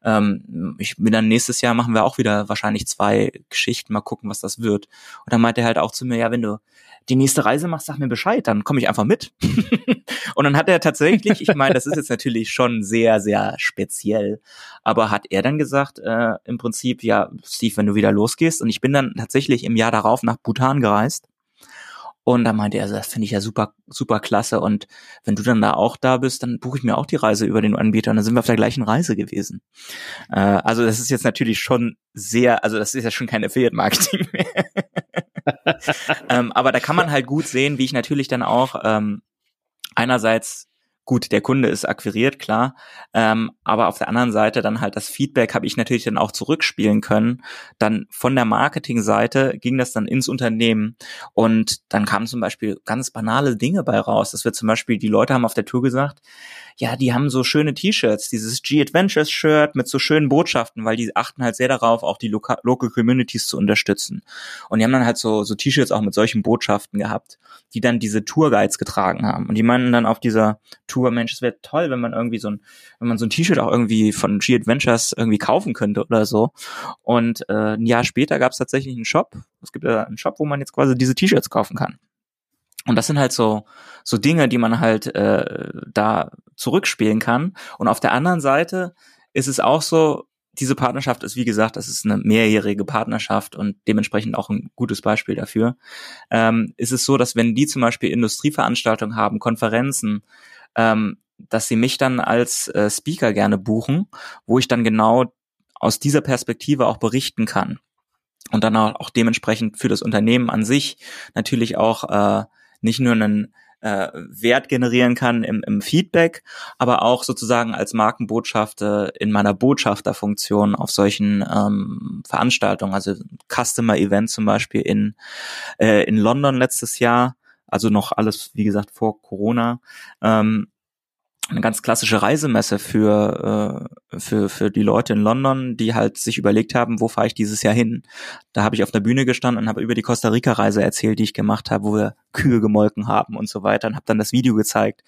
B: Ähm, ich bin dann nächstes Jahr machen wir auch wieder wahrscheinlich zwei Geschichten, mal gucken, was das wird. Und dann meinte er halt auch zu mir, ja, wenn du die nächste Reise machst, sag mir Bescheid, dann komme ich einfach mit. *laughs* und dann hat er tatsächlich, ich meine, das ist jetzt natürlich schon sehr, sehr speziell, aber hat er dann gesagt, äh, im Prinzip, ja, Steve, wenn du wieder losgehst, und ich bin dann tatsächlich im Jahr darauf nach Bhutan gereist und da meinte er, das finde ich ja super, super klasse. Und wenn du dann da auch da bist, dann buche ich mir auch die Reise über den Anbieter und dann sind wir auf der gleichen Reise gewesen. Äh, also das ist jetzt natürlich schon sehr, also das ist ja schon kein Affiliate-Marketing *laughs* mehr. ähm, aber da kann man halt gut sehen, wie ich natürlich dann auch ähm, einerseits gut, der Kunde ist akquiriert, klar, ähm, aber auf der anderen Seite dann halt das Feedback habe ich natürlich dann auch zurückspielen können. Dann von der Marketingseite ging das dann ins Unternehmen und dann kamen zum Beispiel ganz banale Dinge bei raus, dass wir zum Beispiel, die Leute haben auf der Tour gesagt, ja, die haben so schöne T-Shirts, dieses G-Adventures Shirt mit so schönen Botschaften, weil die achten halt sehr darauf, auch die Loka Local Communities zu unterstützen. Und die haben dann halt so, so T-Shirts auch mit solchen Botschaften gehabt, die dann diese Tourguides getragen haben. Und die meinten dann auf dieser Tour, Mensch, es wäre toll, wenn man irgendwie so ein, wenn man so ein T-Shirt auch irgendwie von G-Adventures irgendwie kaufen könnte oder so. Und äh, ein Jahr später gab es tatsächlich einen Shop. Es gibt ja einen Shop, wo man jetzt quasi diese T-Shirts kaufen kann. Und das sind halt so, so Dinge, die man halt äh, da zurückspielen kann. Und auf der anderen Seite ist es auch so, diese Partnerschaft ist, wie gesagt, das ist eine mehrjährige Partnerschaft und dementsprechend auch ein gutes Beispiel dafür. Ähm, ist es so, dass wenn die zum Beispiel Industrieveranstaltungen haben, Konferenzen, ähm, dass sie mich dann als äh, Speaker gerne buchen, wo ich dann genau aus dieser Perspektive auch berichten kann. Und dann auch, auch dementsprechend für das Unternehmen an sich natürlich auch äh, nicht nur einen äh, Wert generieren kann im, im Feedback, aber auch sozusagen als Markenbotschafter in meiner Botschafterfunktion auf solchen ähm, Veranstaltungen, also Customer Event zum Beispiel in, äh, in London letztes Jahr, also noch alles, wie gesagt, vor Corona, ähm, eine ganz klassische Reisemesse für, äh, für, für die Leute in London, die halt sich überlegt haben, wo fahre ich dieses Jahr hin. Da habe ich auf der Bühne gestanden und habe über die Costa Rica-Reise erzählt, die ich gemacht habe, wo wir Kühe gemolken haben und so weiter und habe dann das Video gezeigt.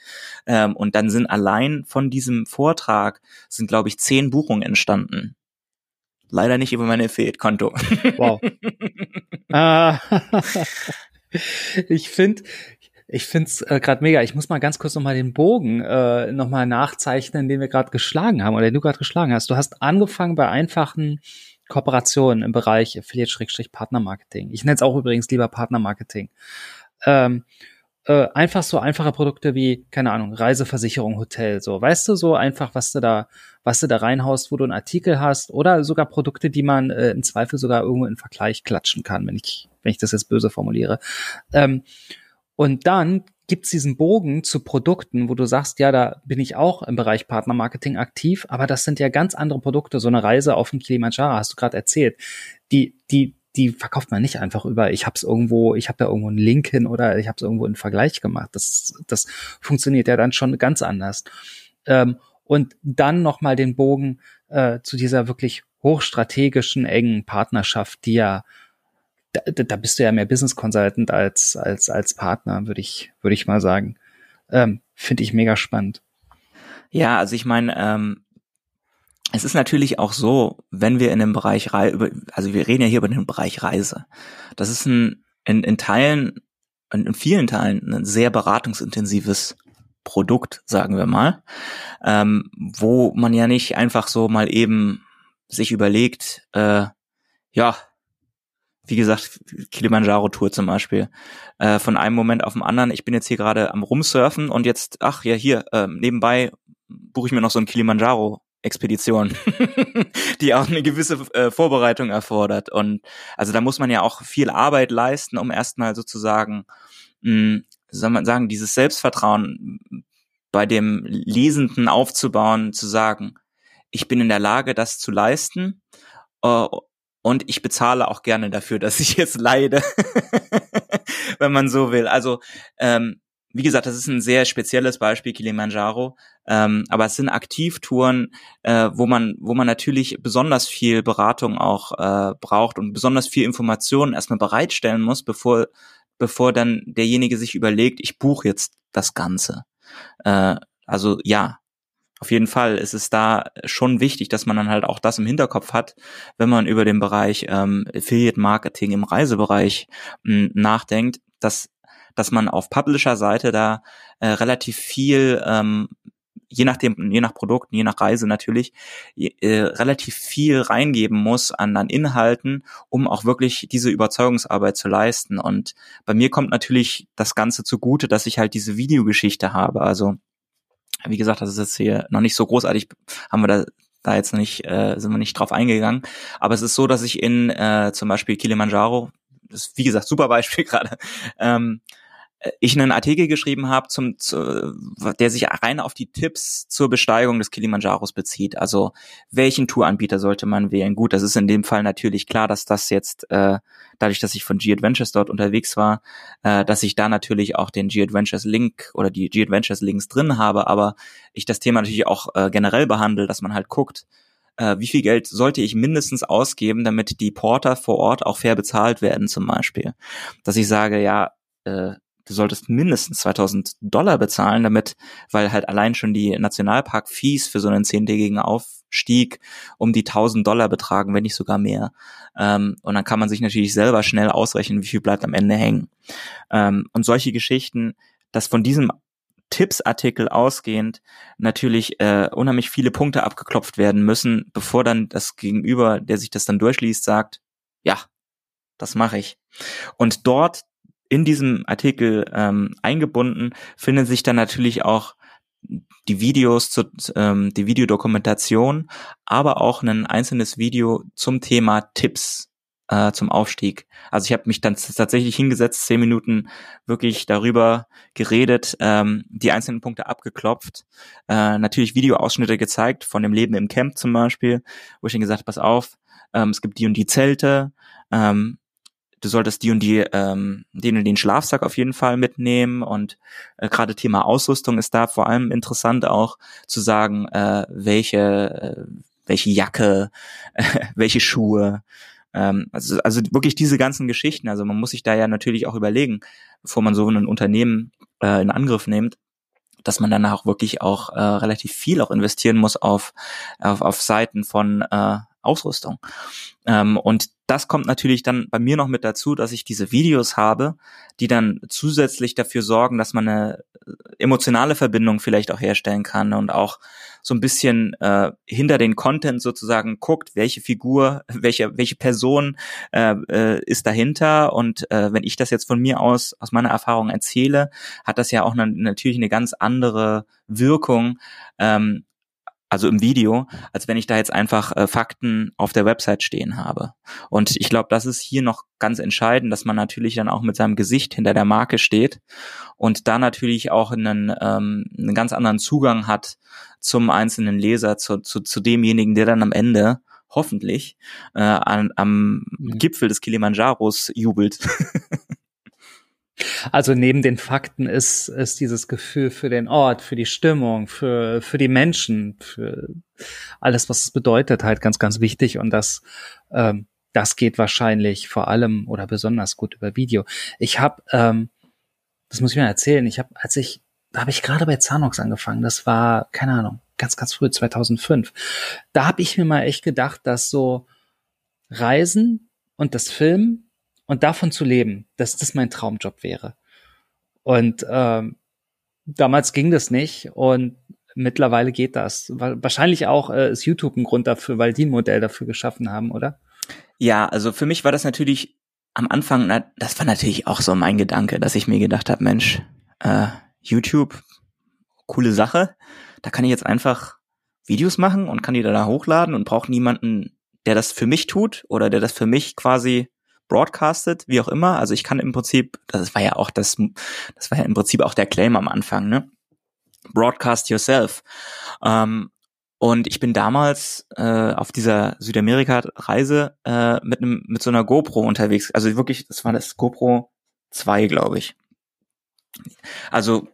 B: Ähm, und dann sind allein von diesem Vortrag, sind glaube ich zehn Buchungen entstanden. Leider nicht über mein Affiliate-Konto. Wow.
A: ah, *laughs* *laughs* ich finde, ich find's äh, gerade mega. Ich muss mal ganz kurz nochmal den Bogen äh, nochmal nachzeichnen, den wir gerade geschlagen haben oder den du gerade geschlagen hast. Du hast angefangen bei einfachen Kooperationen im Bereich Affiliate-Partnermarketing. Ich nenne es auch übrigens lieber Partnermarketing. Ähm, äh, einfach so einfache Produkte wie, keine Ahnung, Reiseversicherung, Hotel, so, weißt du, so einfach, was du da, was du da reinhaust, wo du einen Artikel hast oder sogar Produkte, die man äh, im Zweifel sogar irgendwo in Vergleich klatschen kann, wenn ich, wenn ich das jetzt böse formuliere. Ähm, und dann gibt's diesen Bogen zu Produkten, wo du sagst, ja, da bin ich auch im Bereich Partnermarketing aktiv, aber das sind ja ganz andere Produkte. So eine Reise auf den Kilimanjaro, hast du gerade erzählt, die, die, die verkauft man nicht einfach über, ich habe es irgendwo, ich habe da irgendwo einen Link hin oder ich habe es irgendwo in Vergleich gemacht. Das, das funktioniert ja dann schon ganz anders. Ähm, und dann nochmal den Bogen äh, zu dieser wirklich hochstrategischen, engen Partnerschaft, die ja da, da bist du ja mehr Business Consultant als, als, als Partner, würde ich, würde ich mal sagen. Ähm, Finde ich mega spannend.
B: Ja, also ich meine, ähm, es ist natürlich auch so, wenn wir in dem Bereich Reise, also wir reden ja hier über den Bereich Reise. Das ist ein, in, in Teilen, in, in vielen Teilen ein sehr beratungsintensives Produkt, sagen wir mal, ähm, wo man ja nicht einfach so mal eben sich überlegt, äh, ja, wie gesagt, Kilimanjaro-Tour zum Beispiel, äh, von einem Moment auf den anderen, ich bin jetzt hier gerade am Rumsurfen und jetzt, ach ja, hier, äh, nebenbei buche ich mir noch so ein Kilimanjaro Expedition, *laughs* die auch eine gewisse äh, Vorbereitung erfordert. Und also da muss man ja auch viel Arbeit leisten, um erstmal sozusagen, mh, hm, soll man sagen, dieses Selbstvertrauen bei dem Lesenden aufzubauen, zu sagen, ich bin in der Lage, das zu leisten. Uh, und ich bezahle auch gerne dafür, dass ich jetzt leide, *laughs* wenn man so will. Also ähm, wie gesagt, das ist ein sehr spezielles Beispiel Kilimanjaro, ähm, aber es sind Aktivtouren, äh, wo man, wo man natürlich besonders viel Beratung auch äh, braucht und besonders viel Informationen erstmal bereitstellen muss, bevor, bevor dann derjenige sich überlegt, ich buche jetzt das Ganze. Äh, also ja, auf jeden Fall ist es da schon wichtig, dass man dann halt auch das im Hinterkopf hat, wenn man über den Bereich ähm, Affiliate Marketing im Reisebereich m, nachdenkt, dass dass man auf Publisher-Seite da äh, relativ viel ähm, je nachdem, je nach Produkten, je nach Reise natürlich, äh, relativ viel reingeben muss an, an Inhalten, um auch wirklich diese Überzeugungsarbeit zu leisten. Und bei mir kommt natürlich das Ganze zugute, dass ich halt diese Videogeschichte habe. Also wie gesagt, das ist jetzt hier noch nicht so großartig, haben wir da da jetzt noch nicht, äh, sind wir nicht drauf eingegangen. Aber es ist so, dass ich in äh, zum Beispiel Kilimanjaro, das ist wie gesagt super Beispiel *laughs* gerade, ähm, ich einen Artikel geschrieben habe, zum, zu, der sich rein auf die Tipps zur Besteigung des Kilimanjaros bezieht. Also welchen Touranbieter sollte man wählen? Gut, das ist in dem Fall natürlich klar, dass das jetzt, äh, dadurch, dass ich von G-Adventures dort unterwegs war, äh, dass ich da natürlich auch den G-Adventures Link oder die G-Adventures Links drin habe, aber ich das Thema natürlich auch äh, generell behandle, dass man halt guckt, äh, wie viel Geld sollte ich mindestens ausgeben, damit die Porter vor Ort auch fair bezahlt werden zum Beispiel. Dass ich sage, ja, äh, du solltest mindestens 2000 Dollar bezahlen, damit, weil halt allein schon die Nationalpark-Fees für so einen zehntägigen Aufstieg um die 1000 Dollar betragen, wenn nicht sogar mehr. Ähm, und dann kann man sich natürlich selber schnell ausrechnen, wie viel bleibt am Ende hängen. Ähm, und solche Geschichten, dass von diesem Tippsartikel ausgehend natürlich äh, unheimlich viele Punkte abgeklopft werden müssen, bevor dann das Gegenüber, der sich das dann durchliest, sagt, ja, das mache ich. Und dort in diesem Artikel ähm, eingebunden finden sich dann natürlich auch die Videos, zu, ähm, die Videodokumentation, aber auch ein einzelnes Video zum Thema Tipps äh, zum Aufstieg. Also ich habe mich dann tatsächlich hingesetzt, zehn Minuten wirklich darüber geredet, ähm, die einzelnen Punkte abgeklopft, äh, natürlich Videoausschnitte gezeigt von dem Leben im Camp zum Beispiel, wo ich dann gesagt, pass auf, ähm, es gibt die und die Zelte, ähm, du solltest die und die, ähm, den und den Schlafsack auf jeden Fall mitnehmen. Und äh, gerade Thema Ausrüstung ist da vor allem interessant auch zu sagen, äh, welche, äh, welche Jacke, äh, *laughs* welche Schuhe, ähm, also, also wirklich diese ganzen Geschichten, also man muss sich da ja natürlich auch überlegen, bevor man so ein Unternehmen äh, in Angriff nimmt, dass man danach wirklich auch äh, relativ viel auch investieren muss auf, auf, auf Seiten von äh, Ausrüstung. Ähm, und das kommt natürlich dann bei mir noch mit dazu, dass ich diese Videos habe, die dann zusätzlich dafür sorgen, dass man eine äh, emotionale Verbindung vielleicht auch herstellen kann und auch so ein bisschen äh, hinter den Content sozusagen guckt, welche Figur, *laughs* welche welche Person äh, äh, ist dahinter und äh, wenn ich das jetzt von mir aus aus meiner Erfahrung erzähle, hat das ja auch eine, natürlich eine ganz andere Wirkung ähm, also im Video, als wenn ich da jetzt einfach äh, Fakten auf der Website stehen habe. Und ich glaube, das ist hier noch ganz entscheidend, dass man natürlich dann auch mit seinem Gesicht hinter der Marke steht und da natürlich auch einen, ähm, einen ganz anderen Zugang hat zum einzelnen Leser, zu, zu, zu demjenigen, der dann am Ende hoffentlich äh, an, am mhm. Gipfel des Kilimanjaros jubelt. *laughs*
A: Also neben den Fakten ist, ist dieses Gefühl für den Ort, für die Stimmung, für, für die Menschen, für alles, was es bedeutet, halt ganz, ganz wichtig. Und das, ähm, das geht wahrscheinlich vor allem oder besonders gut über Video. Ich habe, ähm, das muss ich mir erzählen, ich habe, als ich, da habe ich gerade bei Zanox angefangen, das war, keine Ahnung, ganz, ganz früh, 2005. Da habe ich mir mal echt gedacht, dass so Reisen und das Film und davon zu leben, dass das mein Traumjob wäre. Und ähm, damals ging das nicht und mittlerweile geht das. Wahrscheinlich auch äh, ist YouTube ein Grund dafür, weil die ein Modell dafür geschaffen haben, oder?
B: Ja, also für mich war das natürlich am Anfang, na, das war natürlich auch so mein Gedanke, dass ich mir gedacht habe, Mensch, äh, YouTube, coole Sache, da kann ich jetzt einfach Videos machen und kann die da hochladen und brauche niemanden, der das für mich tut oder der das für mich quasi broadcastet, wie auch immer. Also ich kann im Prinzip, das war ja auch das, das war ja im Prinzip auch der Claim am Anfang, ne? Broadcast yourself. Ähm, und ich bin damals äh, auf dieser Südamerika-Reise äh, mit einem mit so einer GoPro unterwegs. Also wirklich, das war das GoPro 2, glaube ich. Also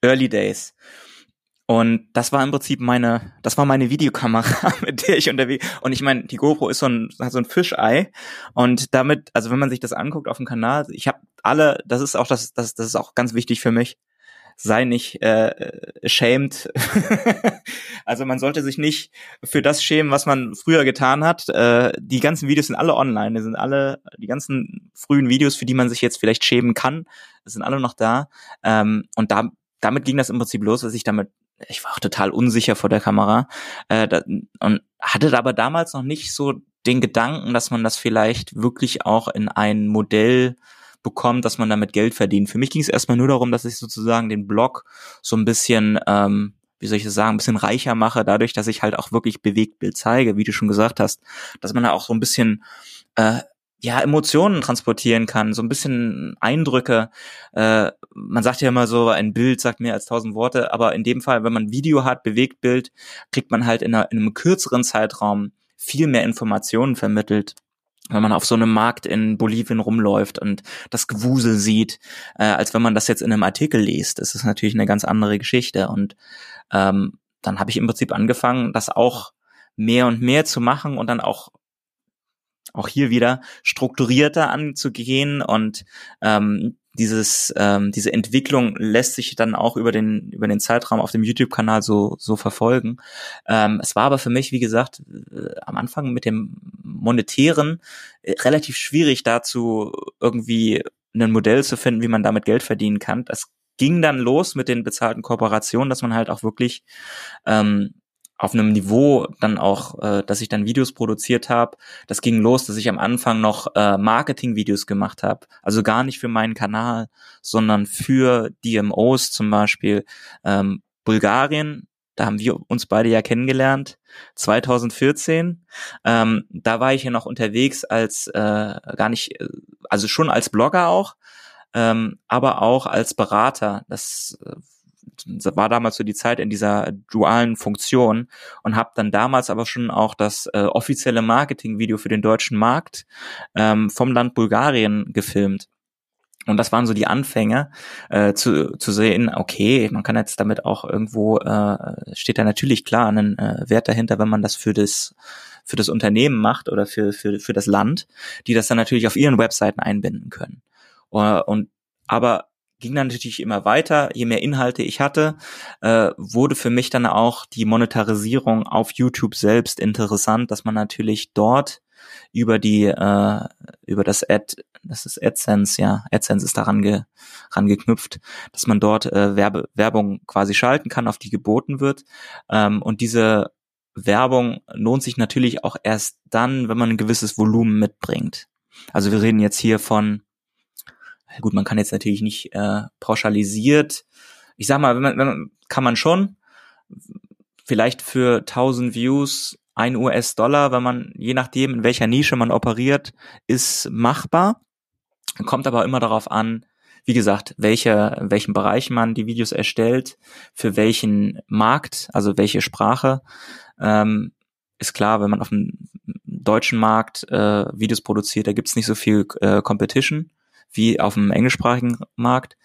B: Early Days. Und das war im Prinzip meine, das war meine Videokamera, *laughs* mit der ich unterwegs. Und ich meine, die GoPro ist so ein, hat so ein Fischei. Und damit, also wenn man sich das anguckt auf dem Kanal, ich habe alle, das ist auch das, das, das ist auch ganz wichtig für mich. Sei nicht äh, ashamed. *laughs* also man sollte sich nicht für das schämen, was man früher getan hat. Äh, die ganzen Videos sind alle online. Die sind alle, die ganzen frühen Videos, für die man sich jetzt vielleicht schämen kann, sind alle noch da. Ähm, und da, damit ging das im Prinzip los, dass ich damit ich war auch total unsicher vor der Kamera äh, da, und hatte aber damals noch nicht so den Gedanken, dass man das vielleicht wirklich auch in ein Modell bekommt, dass man damit Geld verdient. Für mich ging es erstmal nur darum, dass ich sozusagen den Blog so ein bisschen, ähm, wie soll ich das sagen, ein bisschen reicher mache, dadurch, dass ich halt auch wirklich Bewegtbild zeige, wie du schon gesagt hast, dass man da auch so ein bisschen äh, ja, Emotionen transportieren kann, so ein bisschen Eindrücke. Äh, man sagt ja immer so, ein Bild sagt mehr als tausend Worte, aber in dem Fall, wenn man Video hat, bewegt Bild, kriegt man halt in, einer, in einem kürzeren Zeitraum viel mehr Informationen vermittelt wenn man auf so einem Markt in Bolivien rumläuft und das Gewusel sieht, äh, als wenn man das jetzt in einem Artikel liest. Das ist natürlich eine ganz andere Geschichte. Und ähm, dann habe ich im Prinzip angefangen, das auch mehr und mehr zu machen und dann auch auch hier wieder strukturierter anzugehen und ähm, dieses ähm, diese Entwicklung lässt sich dann auch über den über den Zeitraum auf dem YouTube-Kanal so so verfolgen. Ähm, es war aber für mich wie gesagt äh, am Anfang mit dem monetären äh, relativ schwierig dazu irgendwie ein Modell zu finden, wie man damit Geld verdienen kann. Das ging dann los mit den bezahlten Kooperationen, dass man halt auch wirklich ähm, auf einem Niveau dann auch, äh, dass ich dann Videos produziert habe. Das ging los, dass ich am Anfang noch äh, Marketing-Videos gemacht habe. Also gar nicht für meinen Kanal, sondern für DMOs zum Beispiel. Ähm, Bulgarien, da haben wir uns beide ja kennengelernt, 2014. Ähm, da war ich ja noch unterwegs als äh, gar nicht, also schon als Blogger auch, ähm, aber auch als Berater. Das äh, war damals so die Zeit in dieser dualen Funktion und habe dann damals aber schon auch das äh, offizielle Marketingvideo für den deutschen Markt ähm, vom Land Bulgarien gefilmt. Und das waren so die Anfänge, äh, zu, zu sehen, okay, man kann jetzt damit auch irgendwo, äh, steht da natürlich klar einen äh, Wert dahinter, wenn man das für das für das Unternehmen macht oder für, für, für das Land, die das dann natürlich auf ihren Webseiten einbinden können. Uh, und aber ging dann natürlich immer weiter. Je mehr Inhalte ich hatte, äh, wurde für mich dann auch die Monetarisierung auf YouTube selbst interessant, dass man natürlich dort über die äh, über das Ad das ist AdSense ja AdSense ist daran ge, ran geknüpft dass man dort äh, Werbe, Werbung quasi schalten kann auf die geboten wird ähm, und diese Werbung lohnt sich natürlich auch erst dann wenn man ein gewisses Volumen mitbringt also wir reden jetzt hier von gut, man kann jetzt natürlich nicht äh, pauschalisiert. Ich sag mal, wenn man, wenn man, kann man schon vielleicht für 1000 Views ein US-Dollar, wenn man je nachdem in welcher Nische man operiert, ist machbar. Kommt aber immer darauf an, wie gesagt, welcher, welchen Bereich man die Videos erstellt, für welchen Markt, also welche Sprache. Ähm, ist klar, wenn man auf dem deutschen Markt äh, Videos produziert, da gibt's nicht so viel äh, Competition wie auf dem englischsprachigen Markt.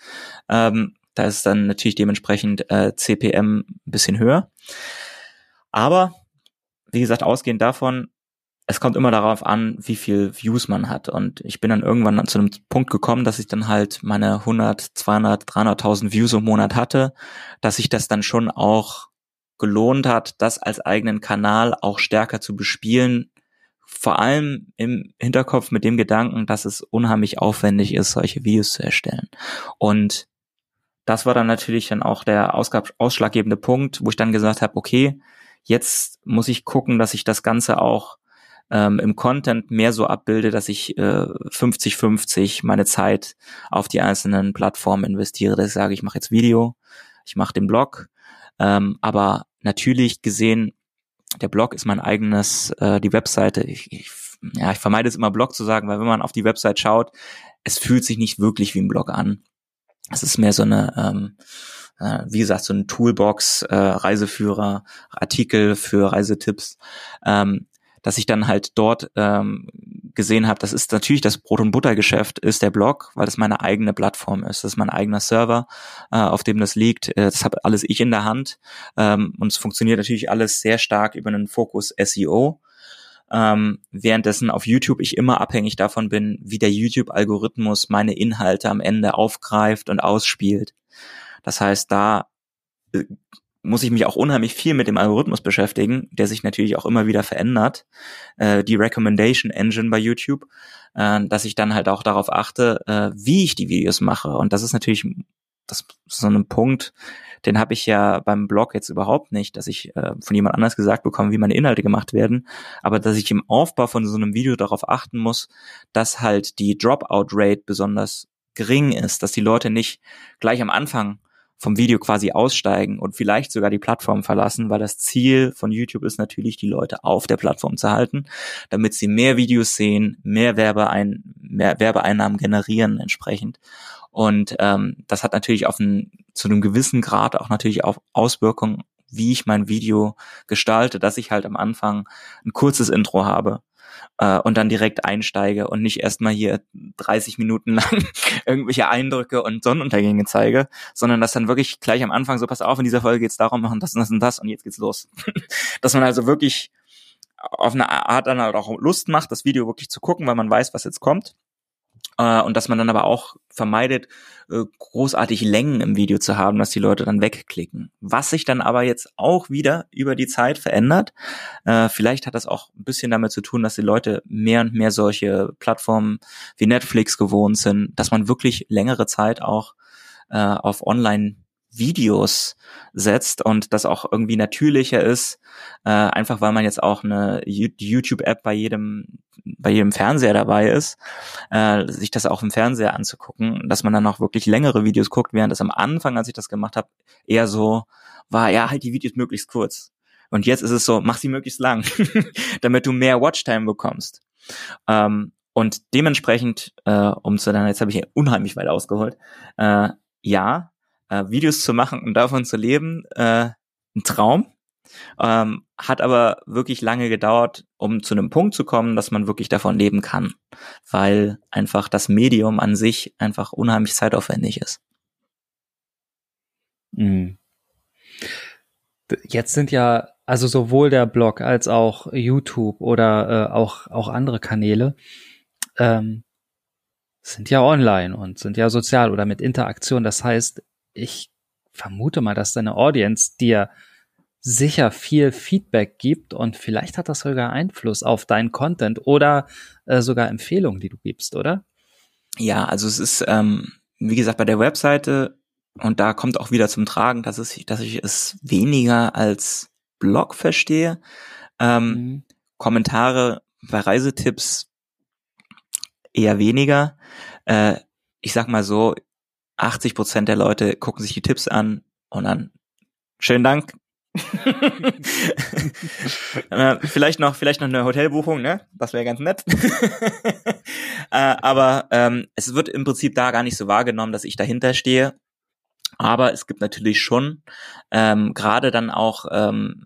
B: Ähm, da ist dann natürlich dementsprechend äh, CPM ein bisschen höher. Aber wie gesagt, ausgehend davon, es kommt immer darauf an, wie viel Views man hat. Und ich bin dann irgendwann zu einem Punkt gekommen, dass ich dann halt meine 100, 200, 300.000 Views im Monat hatte, dass sich das dann schon auch gelohnt hat, das als eigenen Kanal auch stärker zu bespielen, vor allem im Hinterkopf mit dem Gedanken, dass es unheimlich aufwendig ist, solche Videos zu erstellen. Und das war dann natürlich dann auch der ausschlaggebende Punkt, wo ich dann gesagt habe, okay, jetzt muss ich gucken, dass ich das Ganze auch ähm, im Content mehr so abbilde, dass ich 50-50 äh, meine Zeit auf die einzelnen Plattformen investiere. Dass ich sage, ich mache jetzt Video, ich mache den Blog, ähm, aber natürlich gesehen der Blog ist mein eigenes, äh, die Webseite. Ich, ich, ja, ich vermeide es immer Blog zu sagen, weil wenn man auf die Website schaut, es fühlt sich nicht wirklich wie ein Blog an. Es ist mehr so eine, ähm, äh, wie gesagt, so eine Toolbox, äh, Reiseführer, Artikel für Reisetipps. Ähm, dass ich dann halt dort ähm, gesehen habe, das ist natürlich das Brot- und Buttergeschäft, ist der Blog, weil das meine eigene Plattform ist. Das ist mein eigener Server, äh, auf dem das liegt. Äh, das habe alles ich in der Hand. Ähm, und es funktioniert natürlich alles sehr stark über einen Fokus SEO. Ähm, währenddessen auf YouTube ich immer abhängig davon bin, wie der YouTube-Algorithmus meine Inhalte am Ende aufgreift und ausspielt. Das heißt, da äh, muss ich mich auch unheimlich viel mit dem Algorithmus beschäftigen, der sich natürlich auch immer wieder verändert, äh, die Recommendation Engine bei YouTube, äh, dass ich dann halt auch darauf achte, äh, wie ich die Videos mache. Und das ist natürlich das ist so ein Punkt, den habe ich ja beim Blog jetzt überhaupt nicht, dass ich äh, von jemand anders gesagt bekomme, wie meine Inhalte gemacht werden, aber dass ich im Aufbau von so einem Video darauf achten muss, dass halt die Dropout-Rate besonders gering ist, dass die Leute nicht gleich am Anfang vom Video quasi aussteigen und vielleicht sogar die Plattform verlassen, weil das Ziel von YouTube ist natürlich, die Leute auf der Plattform zu halten, damit sie mehr Videos sehen, mehr, Werbeein mehr Werbeeinnahmen generieren entsprechend. Und ähm, das hat natürlich auf ein, zu einem gewissen Grad auch natürlich auch Auswirkungen, wie ich mein Video gestalte, dass ich halt am Anfang ein kurzes Intro habe äh, und dann direkt einsteige und nicht erstmal hier 30 Minuten *laughs* lang irgendwelche Eindrücke und Sonnenuntergänge zeige, sondern dass dann wirklich gleich am Anfang so, pass auf, in dieser Folge geht's darum, machen das und das und das und jetzt geht's los. *laughs* dass man also wirklich auf eine Art dann halt auch Lust macht, das Video wirklich zu gucken, weil man weiß, was jetzt kommt äh, und dass man dann aber auch vermeidet, äh, großartig Längen im Video zu haben, dass die Leute dann wegklicken. Was sich dann aber jetzt auch wieder über die Zeit verändert. Äh, vielleicht hat das auch ein bisschen damit zu tun, dass die Leute mehr und mehr solche Plattformen wie Netflix gewohnt sind, dass man wirklich längere Zeit auch auf Online Videos setzt und das auch irgendwie natürlicher ist, äh, einfach weil man jetzt auch eine YouTube-App bei jedem bei jedem Fernseher dabei ist, äh, sich das auch im Fernseher anzugucken, dass man dann auch wirklich längere Videos guckt, während das am Anfang, als ich das gemacht habe, eher so war, ja, halt die Videos möglichst kurz. Und jetzt ist es so, mach sie möglichst lang, *laughs* damit du mehr Watchtime bekommst. Ähm, und dementsprechend, äh, um zu dann, jetzt habe ich hier unheimlich weit ausgeholt, äh, ja, äh, Videos zu machen und davon zu leben, äh, ein Traum. Ähm, hat aber wirklich lange gedauert, um zu einem Punkt zu kommen, dass man wirklich davon leben kann, weil einfach das Medium an sich einfach unheimlich zeitaufwendig ist.
A: Mhm. Jetzt sind ja also sowohl der Blog als auch YouTube oder äh, auch auch andere Kanäle ähm, sind ja online und sind ja sozial oder mit Interaktion. Das heißt, ich vermute mal, dass deine Audience dir sicher viel Feedback gibt und vielleicht hat das sogar Einfluss auf deinen Content oder äh, sogar Empfehlungen, die du gibst, oder?
B: Ja, also es ist, ähm, wie gesagt, bei der Webseite und da kommt auch wieder zum Tragen, dass, es, dass ich es weniger als Blog verstehe. Ähm, mhm. Kommentare bei Reisetipps eher weniger. Äh, ich sag mal so, 80 Prozent der Leute gucken sich die Tipps an und dann schönen Dank. *laughs* äh, vielleicht noch, vielleicht noch eine Hotelbuchung, ne? Das wäre ganz nett. *laughs* äh, aber ähm, es wird im Prinzip da gar nicht so wahrgenommen, dass ich dahinter stehe. Aber es gibt natürlich schon ähm, gerade dann auch, ähm,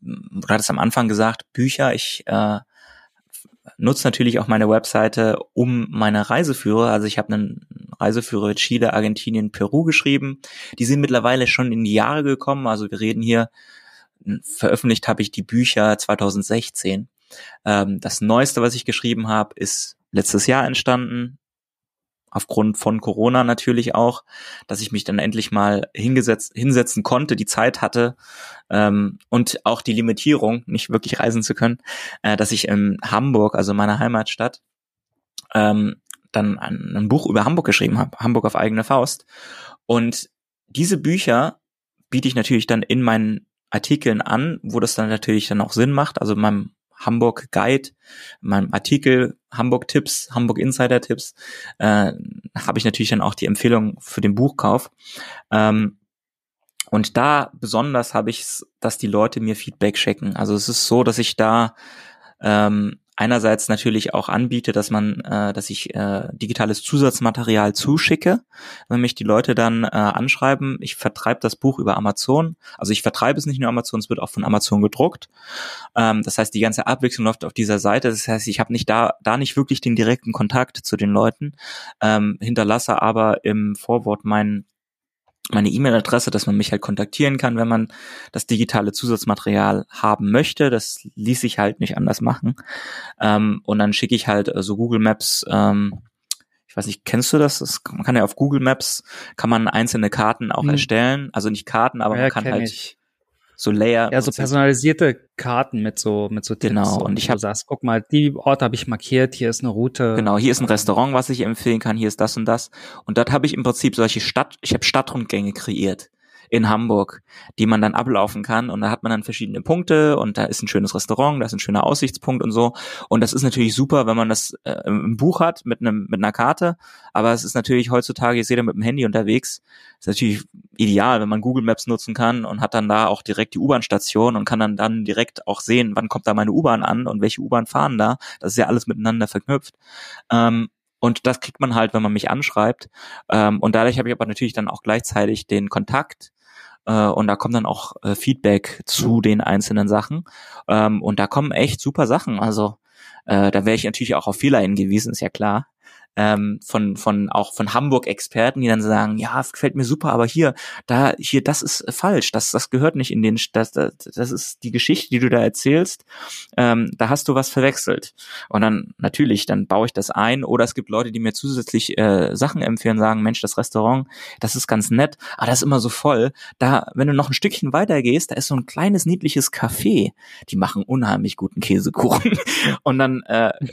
B: du hattest am Anfang gesagt, Bücher. Ich äh, nutze natürlich auch meine Webseite um meine Reiseführer. Also ich habe einen Reiseführer Chile, Argentinien, Peru geschrieben. Die sind mittlerweile schon in die Jahre gekommen. Also wir reden hier, veröffentlicht habe ich die Bücher 2016. Ähm, das Neueste, was ich geschrieben habe, ist letztes Jahr entstanden aufgrund von Corona natürlich auch, dass ich mich dann endlich mal hingesetzt, hinsetzen konnte, die Zeit hatte ähm, und auch die Limitierung, nicht wirklich reisen zu können, äh, dass ich in Hamburg, also meiner Heimatstadt, ähm, dann ein, ein Buch über Hamburg geschrieben habe, Hamburg auf eigene Faust. Und diese Bücher biete ich natürlich dann in meinen Artikeln an, wo das dann natürlich dann auch Sinn macht, also in meinem Hamburg Guide, in meinem Artikel Hamburg Tipps, Hamburg Insider Tipps, äh, habe ich natürlich dann auch die Empfehlung für den Buchkauf. Ähm, und da besonders habe ich dass die Leute mir Feedback schicken. Also es ist so, dass ich da ähm, einerseits natürlich auch anbiete, dass man, äh, dass ich äh, digitales Zusatzmaterial zuschicke, wenn mich die Leute dann äh, anschreiben. Ich vertreibe das Buch über Amazon. Also ich vertreibe es nicht nur Amazon, es wird auch von Amazon gedruckt. Ähm, das heißt, die ganze Abwechslung läuft auf dieser Seite. Das heißt, ich habe nicht da da nicht wirklich den direkten Kontakt zu den Leuten, ähm, hinterlasse aber im Vorwort meinen meine E-Mail-Adresse, dass man mich halt kontaktieren kann, wenn man das digitale Zusatzmaterial haben möchte. Das ließ sich halt nicht anders machen. Ähm, und dann schicke ich halt äh, so Google Maps, ähm, ich weiß nicht, kennst du das? das? Man kann ja auf Google Maps, kann man einzelne Karten auch hm. erstellen. Also nicht Karten, aber ja, man kann halt ich so Layer.
A: Ja, so personalisierte Karten mit so mit so
B: Tipps. Genau.
A: Und ich habe sagst, guck mal, die Orte habe ich markiert. Hier ist eine Route.
B: Genau, hier ist ein Restaurant, was ich empfehlen kann. Hier ist das und das. Und dort habe ich im Prinzip solche Stadt. Ich habe Stadtrundgänge kreiert in Hamburg, die man dann ablaufen kann und da hat man dann verschiedene Punkte und da ist ein schönes Restaurant, da ist ein schöner Aussichtspunkt und so und das ist natürlich super, wenn man das äh, im Buch hat mit einem mit einer Karte, aber es ist natürlich heutzutage ist jeder mit dem Handy unterwegs, ist natürlich ideal, wenn man Google Maps nutzen kann und hat dann da auch direkt die U-Bahn-Station und kann dann dann direkt auch sehen, wann kommt da meine U-Bahn an und welche U-Bahn fahren da. Das ist ja alles miteinander verknüpft. Ähm, und das kriegt man halt, wenn man mich anschreibt. Ähm, und dadurch habe ich aber natürlich dann auch gleichzeitig den Kontakt äh, und da kommt dann auch äh, Feedback zu den einzelnen Sachen. Ähm, und da kommen echt super Sachen. Also äh, da wäre ich natürlich auch auf Fehler hingewiesen, ist ja klar ähm, von von auch von Hamburg-Experten, die dann sagen, ja, gefällt mir super, aber hier, da, hier, das ist falsch, das das gehört nicht in den, das das, das ist die Geschichte, die du da erzählst, ähm, da hast du was verwechselt. Und dann natürlich, dann baue ich das ein. Oder es gibt Leute, die mir zusätzlich äh, Sachen empfehlen, sagen, Mensch, das Restaurant, das ist ganz nett, aber das ist immer so voll. Da, wenn du noch ein Stückchen weiter gehst, da ist so ein kleines niedliches Café, die machen unheimlich guten Käsekuchen. *laughs* Und dann äh, *laughs*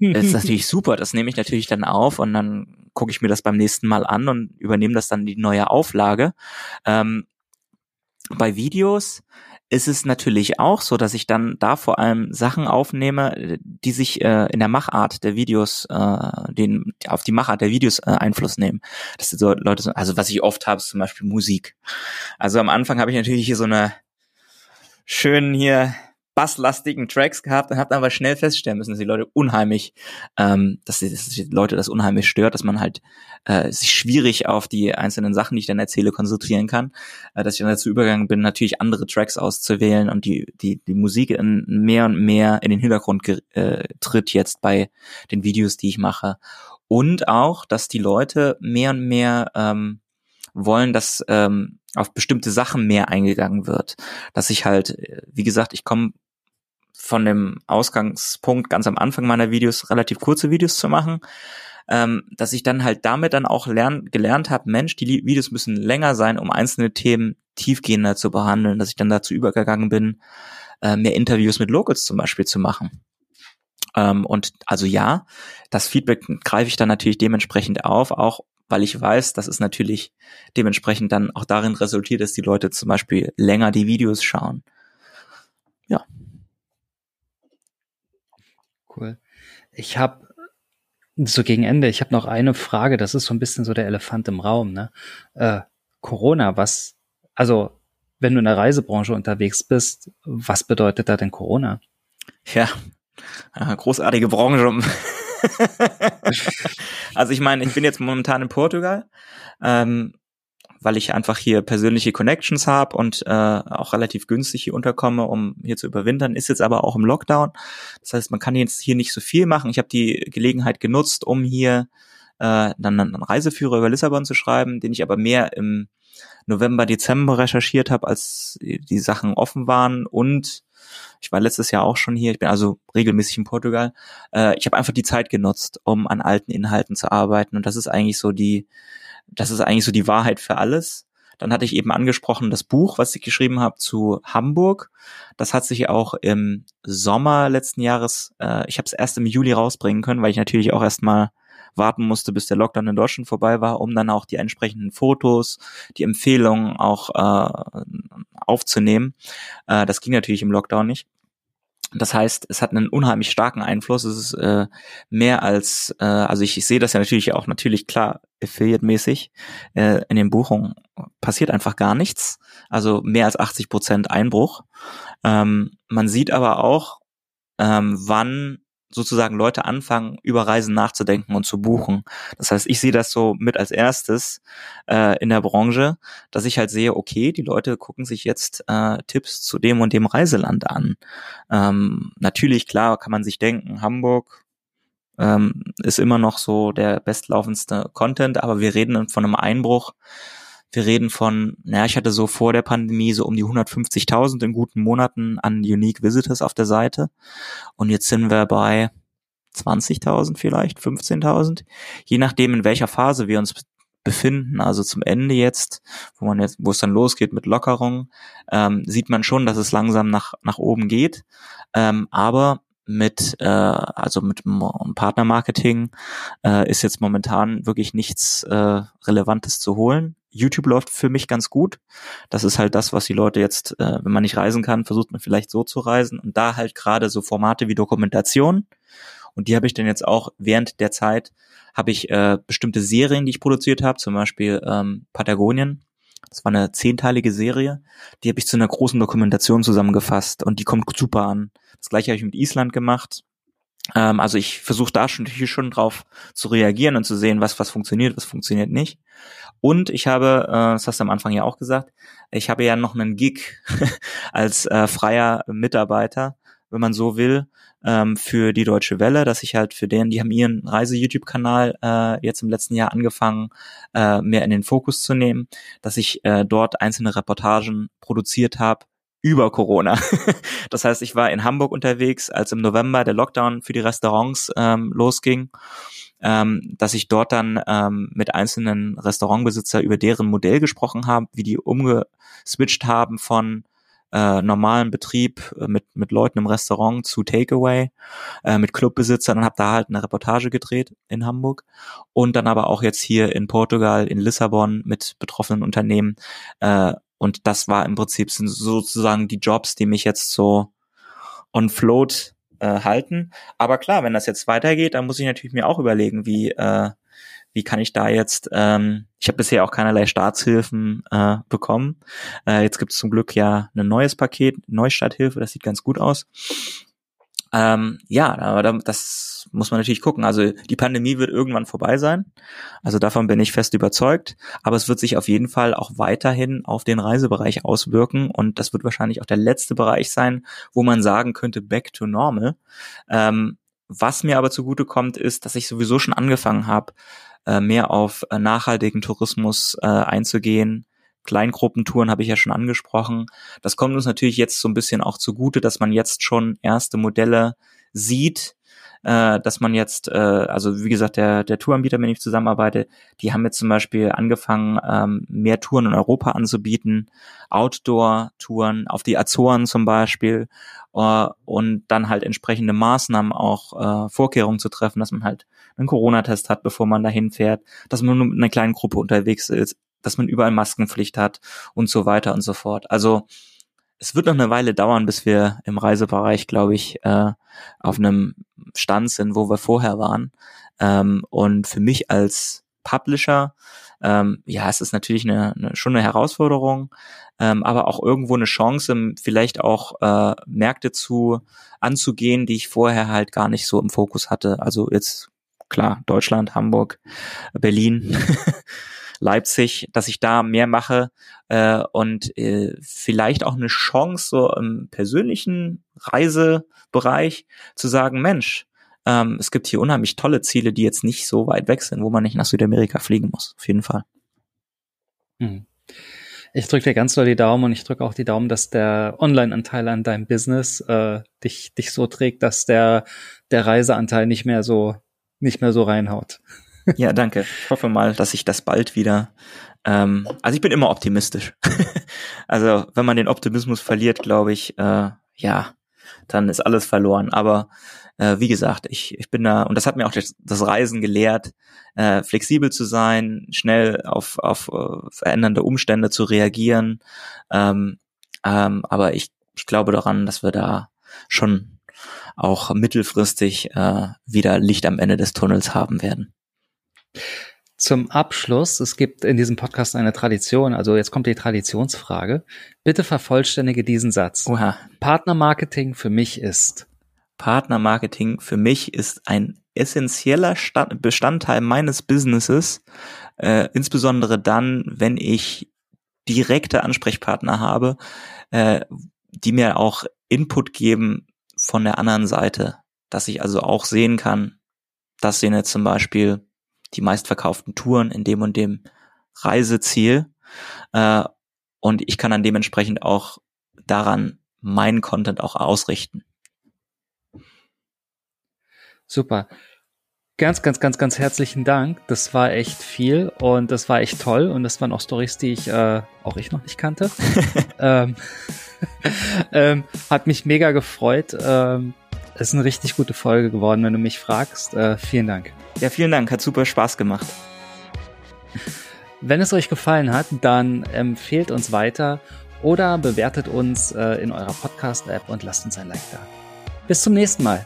B: ist das natürlich super. Das nehme ich natürlich dann auf und dann gucke ich mir das beim nächsten Mal an und übernehme das dann die neue Auflage. Ähm, bei Videos ist es natürlich auch so, dass ich dann da vor allem Sachen aufnehme, die sich äh, in der Machart der Videos, äh, den, auf die Machart der Videos äh, Einfluss nehmen. Das sind so Leute, also was ich oft habe, ist zum Beispiel Musik. Also am Anfang habe ich natürlich hier so eine schönen hier basslastigen Tracks gehabt und habe dann aber schnell feststellen müssen, dass die Leute unheimlich, ähm, dass, die, dass die Leute das unheimlich stört, dass man halt äh, sich schwierig auf die einzelnen Sachen, die ich dann erzähle, konzentrieren kann. Äh, dass ich dann dazu übergegangen bin, natürlich andere Tracks auszuwählen und die die die Musik in, mehr und mehr in den Hintergrund äh, tritt jetzt bei den Videos, die ich mache. Und auch, dass die Leute mehr und mehr ähm, wollen, dass ähm, auf bestimmte Sachen mehr eingegangen wird. Dass ich halt, äh, wie gesagt, ich komme von dem Ausgangspunkt ganz am Anfang meiner Videos relativ kurze Videos zu machen, ähm, dass ich dann halt damit dann auch lern, gelernt habe, Mensch, die Videos müssen länger sein, um einzelne Themen tiefgehender zu behandeln, dass ich dann dazu übergegangen bin, äh, mehr Interviews mit Locals zum Beispiel zu machen. Ähm, und also ja, das Feedback greife ich dann natürlich dementsprechend auf, auch weil ich weiß, dass es natürlich dementsprechend dann auch darin resultiert, dass die Leute zum Beispiel länger die Videos schauen. Ja.
A: Cool. Ich habe so gegen Ende, ich habe noch eine Frage, das ist so ein bisschen so der Elefant im Raum, ne? Äh, Corona, was, also wenn du in der Reisebranche unterwegs bist, was bedeutet da denn Corona?
B: Ja, großartige Branche. *laughs* also ich meine, ich bin jetzt momentan in Portugal. Ähm, weil ich einfach hier persönliche Connections habe und äh, auch relativ günstig hier unterkomme, um hier zu überwintern, ist jetzt aber auch im Lockdown. Das heißt, man kann jetzt hier nicht so viel machen. Ich habe die Gelegenheit genutzt, um hier äh, dann einen Reiseführer über Lissabon zu schreiben, den ich aber mehr im November, Dezember recherchiert habe, als die Sachen offen waren und ich war letztes Jahr auch schon hier, ich bin also regelmäßig in Portugal. Äh, ich habe einfach die Zeit genutzt, um an alten Inhalten zu arbeiten und das ist eigentlich so die das ist eigentlich so die Wahrheit für alles. Dann hatte ich eben angesprochen das Buch, was ich geschrieben habe zu Hamburg. Das hat sich auch im Sommer letzten Jahres, äh, ich habe es erst im Juli rausbringen können, weil ich natürlich auch erstmal warten musste, bis der Lockdown in Deutschland vorbei war, um dann auch die entsprechenden Fotos, die Empfehlungen auch äh, aufzunehmen. Äh, das ging natürlich im Lockdown nicht. Das heißt, es hat einen unheimlich starken Einfluss. Es ist äh, mehr als, äh, also ich, ich sehe das ja natürlich auch natürlich klar Affiliate-mäßig. Äh, in den Buchungen passiert einfach gar nichts. Also mehr als 80 Prozent Einbruch. Ähm, man sieht aber auch, ähm, wann sozusagen Leute anfangen, über Reisen nachzudenken und zu buchen. Das heißt, ich sehe das so mit als erstes äh, in der Branche, dass ich halt sehe, okay, die Leute gucken sich jetzt äh, Tipps zu dem und dem Reiseland an. Ähm, natürlich, klar, kann man sich denken, Hamburg ähm, ist immer noch so der bestlaufendste Content, aber wir reden von einem Einbruch wir reden von, naja, ich hatte so vor der Pandemie so um die 150.000 in guten Monaten an Unique Visitors auf der Seite. Und jetzt sind wir bei 20.000 vielleicht, 15.000. Je nachdem, in welcher Phase wir uns befinden, also zum Ende jetzt, wo man jetzt, wo es dann losgeht mit Lockerung, ähm, sieht man schon, dass es langsam nach, nach oben geht. Ähm, aber mit, äh, also mit Partnermarketing äh, ist jetzt momentan wirklich nichts äh, Relevantes zu holen. YouTube läuft für mich ganz gut. Das ist halt das, was die Leute jetzt, äh, wenn man nicht reisen kann, versucht man vielleicht so zu reisen. Und da halt gerade so Formate wie Dokumentation. Und die habe ich dann jetzt auch während der Zeit, habe ich äh, bestimmte Serien, die ich produziert habe, zum Beispiel ähm, Patagonien. Das war eine zehnteilige Serie. Die habe ich zu einer großen Dokumentation zusammengefasst und die kommt super an. Das gleiche habe ich mit Island gemacht. Ähm, also ich versuche da schon, natürlich schon drauf zu reagieren und zu sehen, was, was funktioniert, was funktioniert nicht. Und ich habe, äh, das hast du am Anfang ja auch gesagt, ich habe ja noch einen Gig *laughs* als äh, freier Mitarbeiter, wenn man so will, ähm, für die Deutsche Welle, dass ich halt für den, die haben ihren Reise-YouTube-Kanal äh, jetzt im letzten Jahr angefangen, äh, mehr in den Fokus zu nehmen, dass ich äh, dort einzelne Reportagen produziert habe über Corona. *laughs* das heißt, ich war in Hamburg unterwegs, als im November der Lockdown für die Restaurants ähm, losging, ähm, dass ich dort dann ähm, mit einzelnen Restaurantbesitzer über deren Modell gesprochen habe, wie die umgeswitcht haben von äh, normalen Betrieb äh, mit, mit Leuten im Restaurant zu Takeaway, äh, mit Clubbesitzern und habe da halt eine Reportage gedreht in Hamburg und dann aber auch jetzt hier in Portugal, in Lissabon mit betroffenen Unternehmen äh, und das war im Prinzip sozusagen die Jobs, die mich jetzt so on float äh, halten. Aber klar, wenn das jetzt weitergeht, dann muss ich natürlich mir auch überlegen, wie äh, wie kann ich da jetzt, ähm, ich habe bisher auch keinerlei Staatshilfen äh, bekommen. Äh, jetzt gibt es zum Glück ja ein neues Paket, Neustarthilfe, das sieht ganz gut aus. Ähm, ja, aber das muss man natürlich gucken. Also die Pandemie wird irgendwann vorbei sein. Also davon bin ich fest überzeugt. Aber es wird sich auf jeden Fall auch weiterhin auf den Reisebereich auswirken. Und das wird wahrscheinlich auch der letzte Bereich sein, wo man sagen könnte, back to normal. Ähm, was mir aber zugute kommt, ist, dass ich sowieso schon angefangen habe, äh, mehr auf nachhaltigen Tourismus äh, einzugehen, Kleingruppentouren habe ich ja schon angesprochen. Das kommt uns natürlich jetzt so ein bisschen auch zugute, dass man jetzt schon erste Modelle sieht, äh, dass man jetzt, äh, also wie gesagt, der, der Touranbieter, mit dem ich zusammenarbeite, die haben jetzt zum Beispiel angefangen, ähm, mehr Touren in Europa anzubieten, Outdoor-Touren auf die Azoren zum Beispiel äh, und dann halt entsprechende Maßnahmen auch äh, Vorkehrungen zu treffen, dass man halt einen Corona-Test hat, bevor man dahin fährt, dass man nur mit einer kleinen Gruppe unterwegs ist, dass man überall Maskenpflicht hat und so weiter und so fort. Also es wird noch eine Weile dauern, bis wir im Reisebereich, glaube ich, äh, auf einem Stand sind, wo wir vorher waren. Ähm, und für mich als Publisher, ähm, ja, es ist natürlich eine, eine, schon eine Herausforderung, ähm, aber auch irgendwo eine Chance, vielleicht auch äh, Märkte zu anzugehen, die ich vorher halt gar nicht so im Fokus hatte. Also jetzt klar, Deutschland, Hamburg, Berlin. *laughs* Leipzig, dass ich da mehr mache äh, und äh, vielleicht auch eine Chance so im persönlichen Reisebereich zu sagen, Mensch, ähm, es gibt hier unheimlich tolle Ziele, die jetzt nicht so weit weg sind, wo man nicht nach Südamerika fliegen muss. Auf jeden Fall.
A: Hm. Ich drücke dir ganz doll die Daumen und ich drücke auch die Daumen, dass der Online-Anteil an deinem Business äh, dich, dich so trägt, dass der, der Reiseanteil nicht mehr so, nicht mehr so reinhaut.
B: Ja, danke. Ich hoffe mal, dass ich das bald wieder. Ähm, also ich bin immer optimistisch. *laughs* also wenn man den Optimismus verliert, glaube ich, äh, ja, dann ist alles verloren. Aber äh, wie gesagt, ich, ich bin da, und das hat mir auch das, Reisen gelehrt, äh, flexibel zu sein, schnell auf, auf uh, verändernde Umstände zu reagieren. Ähm, ähm, aber ich, ich glaube daran, dass wir da schon auch mittelfristig äh, wieder Licht am Ende des Tunnels haben werden.
A: Zum Abschluss, es gibt in diesem Podcast eine Tradition, also jetzt kommt die Traditionsfrage. Bitte vervollständige diesen Satz.
B: Oha.
A: Partnermarketing für mich ist.
B: Partnermarketing für mich ist ein essentieller Stand Bestandteil meines Businesses, äh, insbesondere dann, wenn ich direkte Ansprechpartner habe, äh, die mir auch Input geben von der anderen Seite, dass ich also auch sehen kann, dass sie jetzt zum Beispiel die meistverkauften Touren in dem und dem Reiseziel. Äh, und ich kann dann dementsprechend auch daran meinen Content auch ausrichten.
A: Super. Ganz, ganz, ganz, ganz herzlichen Dank. Das war echt viel und das war echt toll und das waren auch Stories, die ich äh, auch ich noch nicht kannte. *laughs* ähm, *laughs* ähm, hat mich mega gefreut. Ähm, ist eine richtig gute Folge geworden, wenn du mich fragst. Äh, vielen Dank.
B: Ja, vielen Dank. Hat super Spaß gemacht.
A: Wenn es euch gefallen hat, dann empfehlt uns weiter oder bewertet uns äh, in eurer Podcast-App und lasst uns ein Like da. Bis zum nächsten Mal.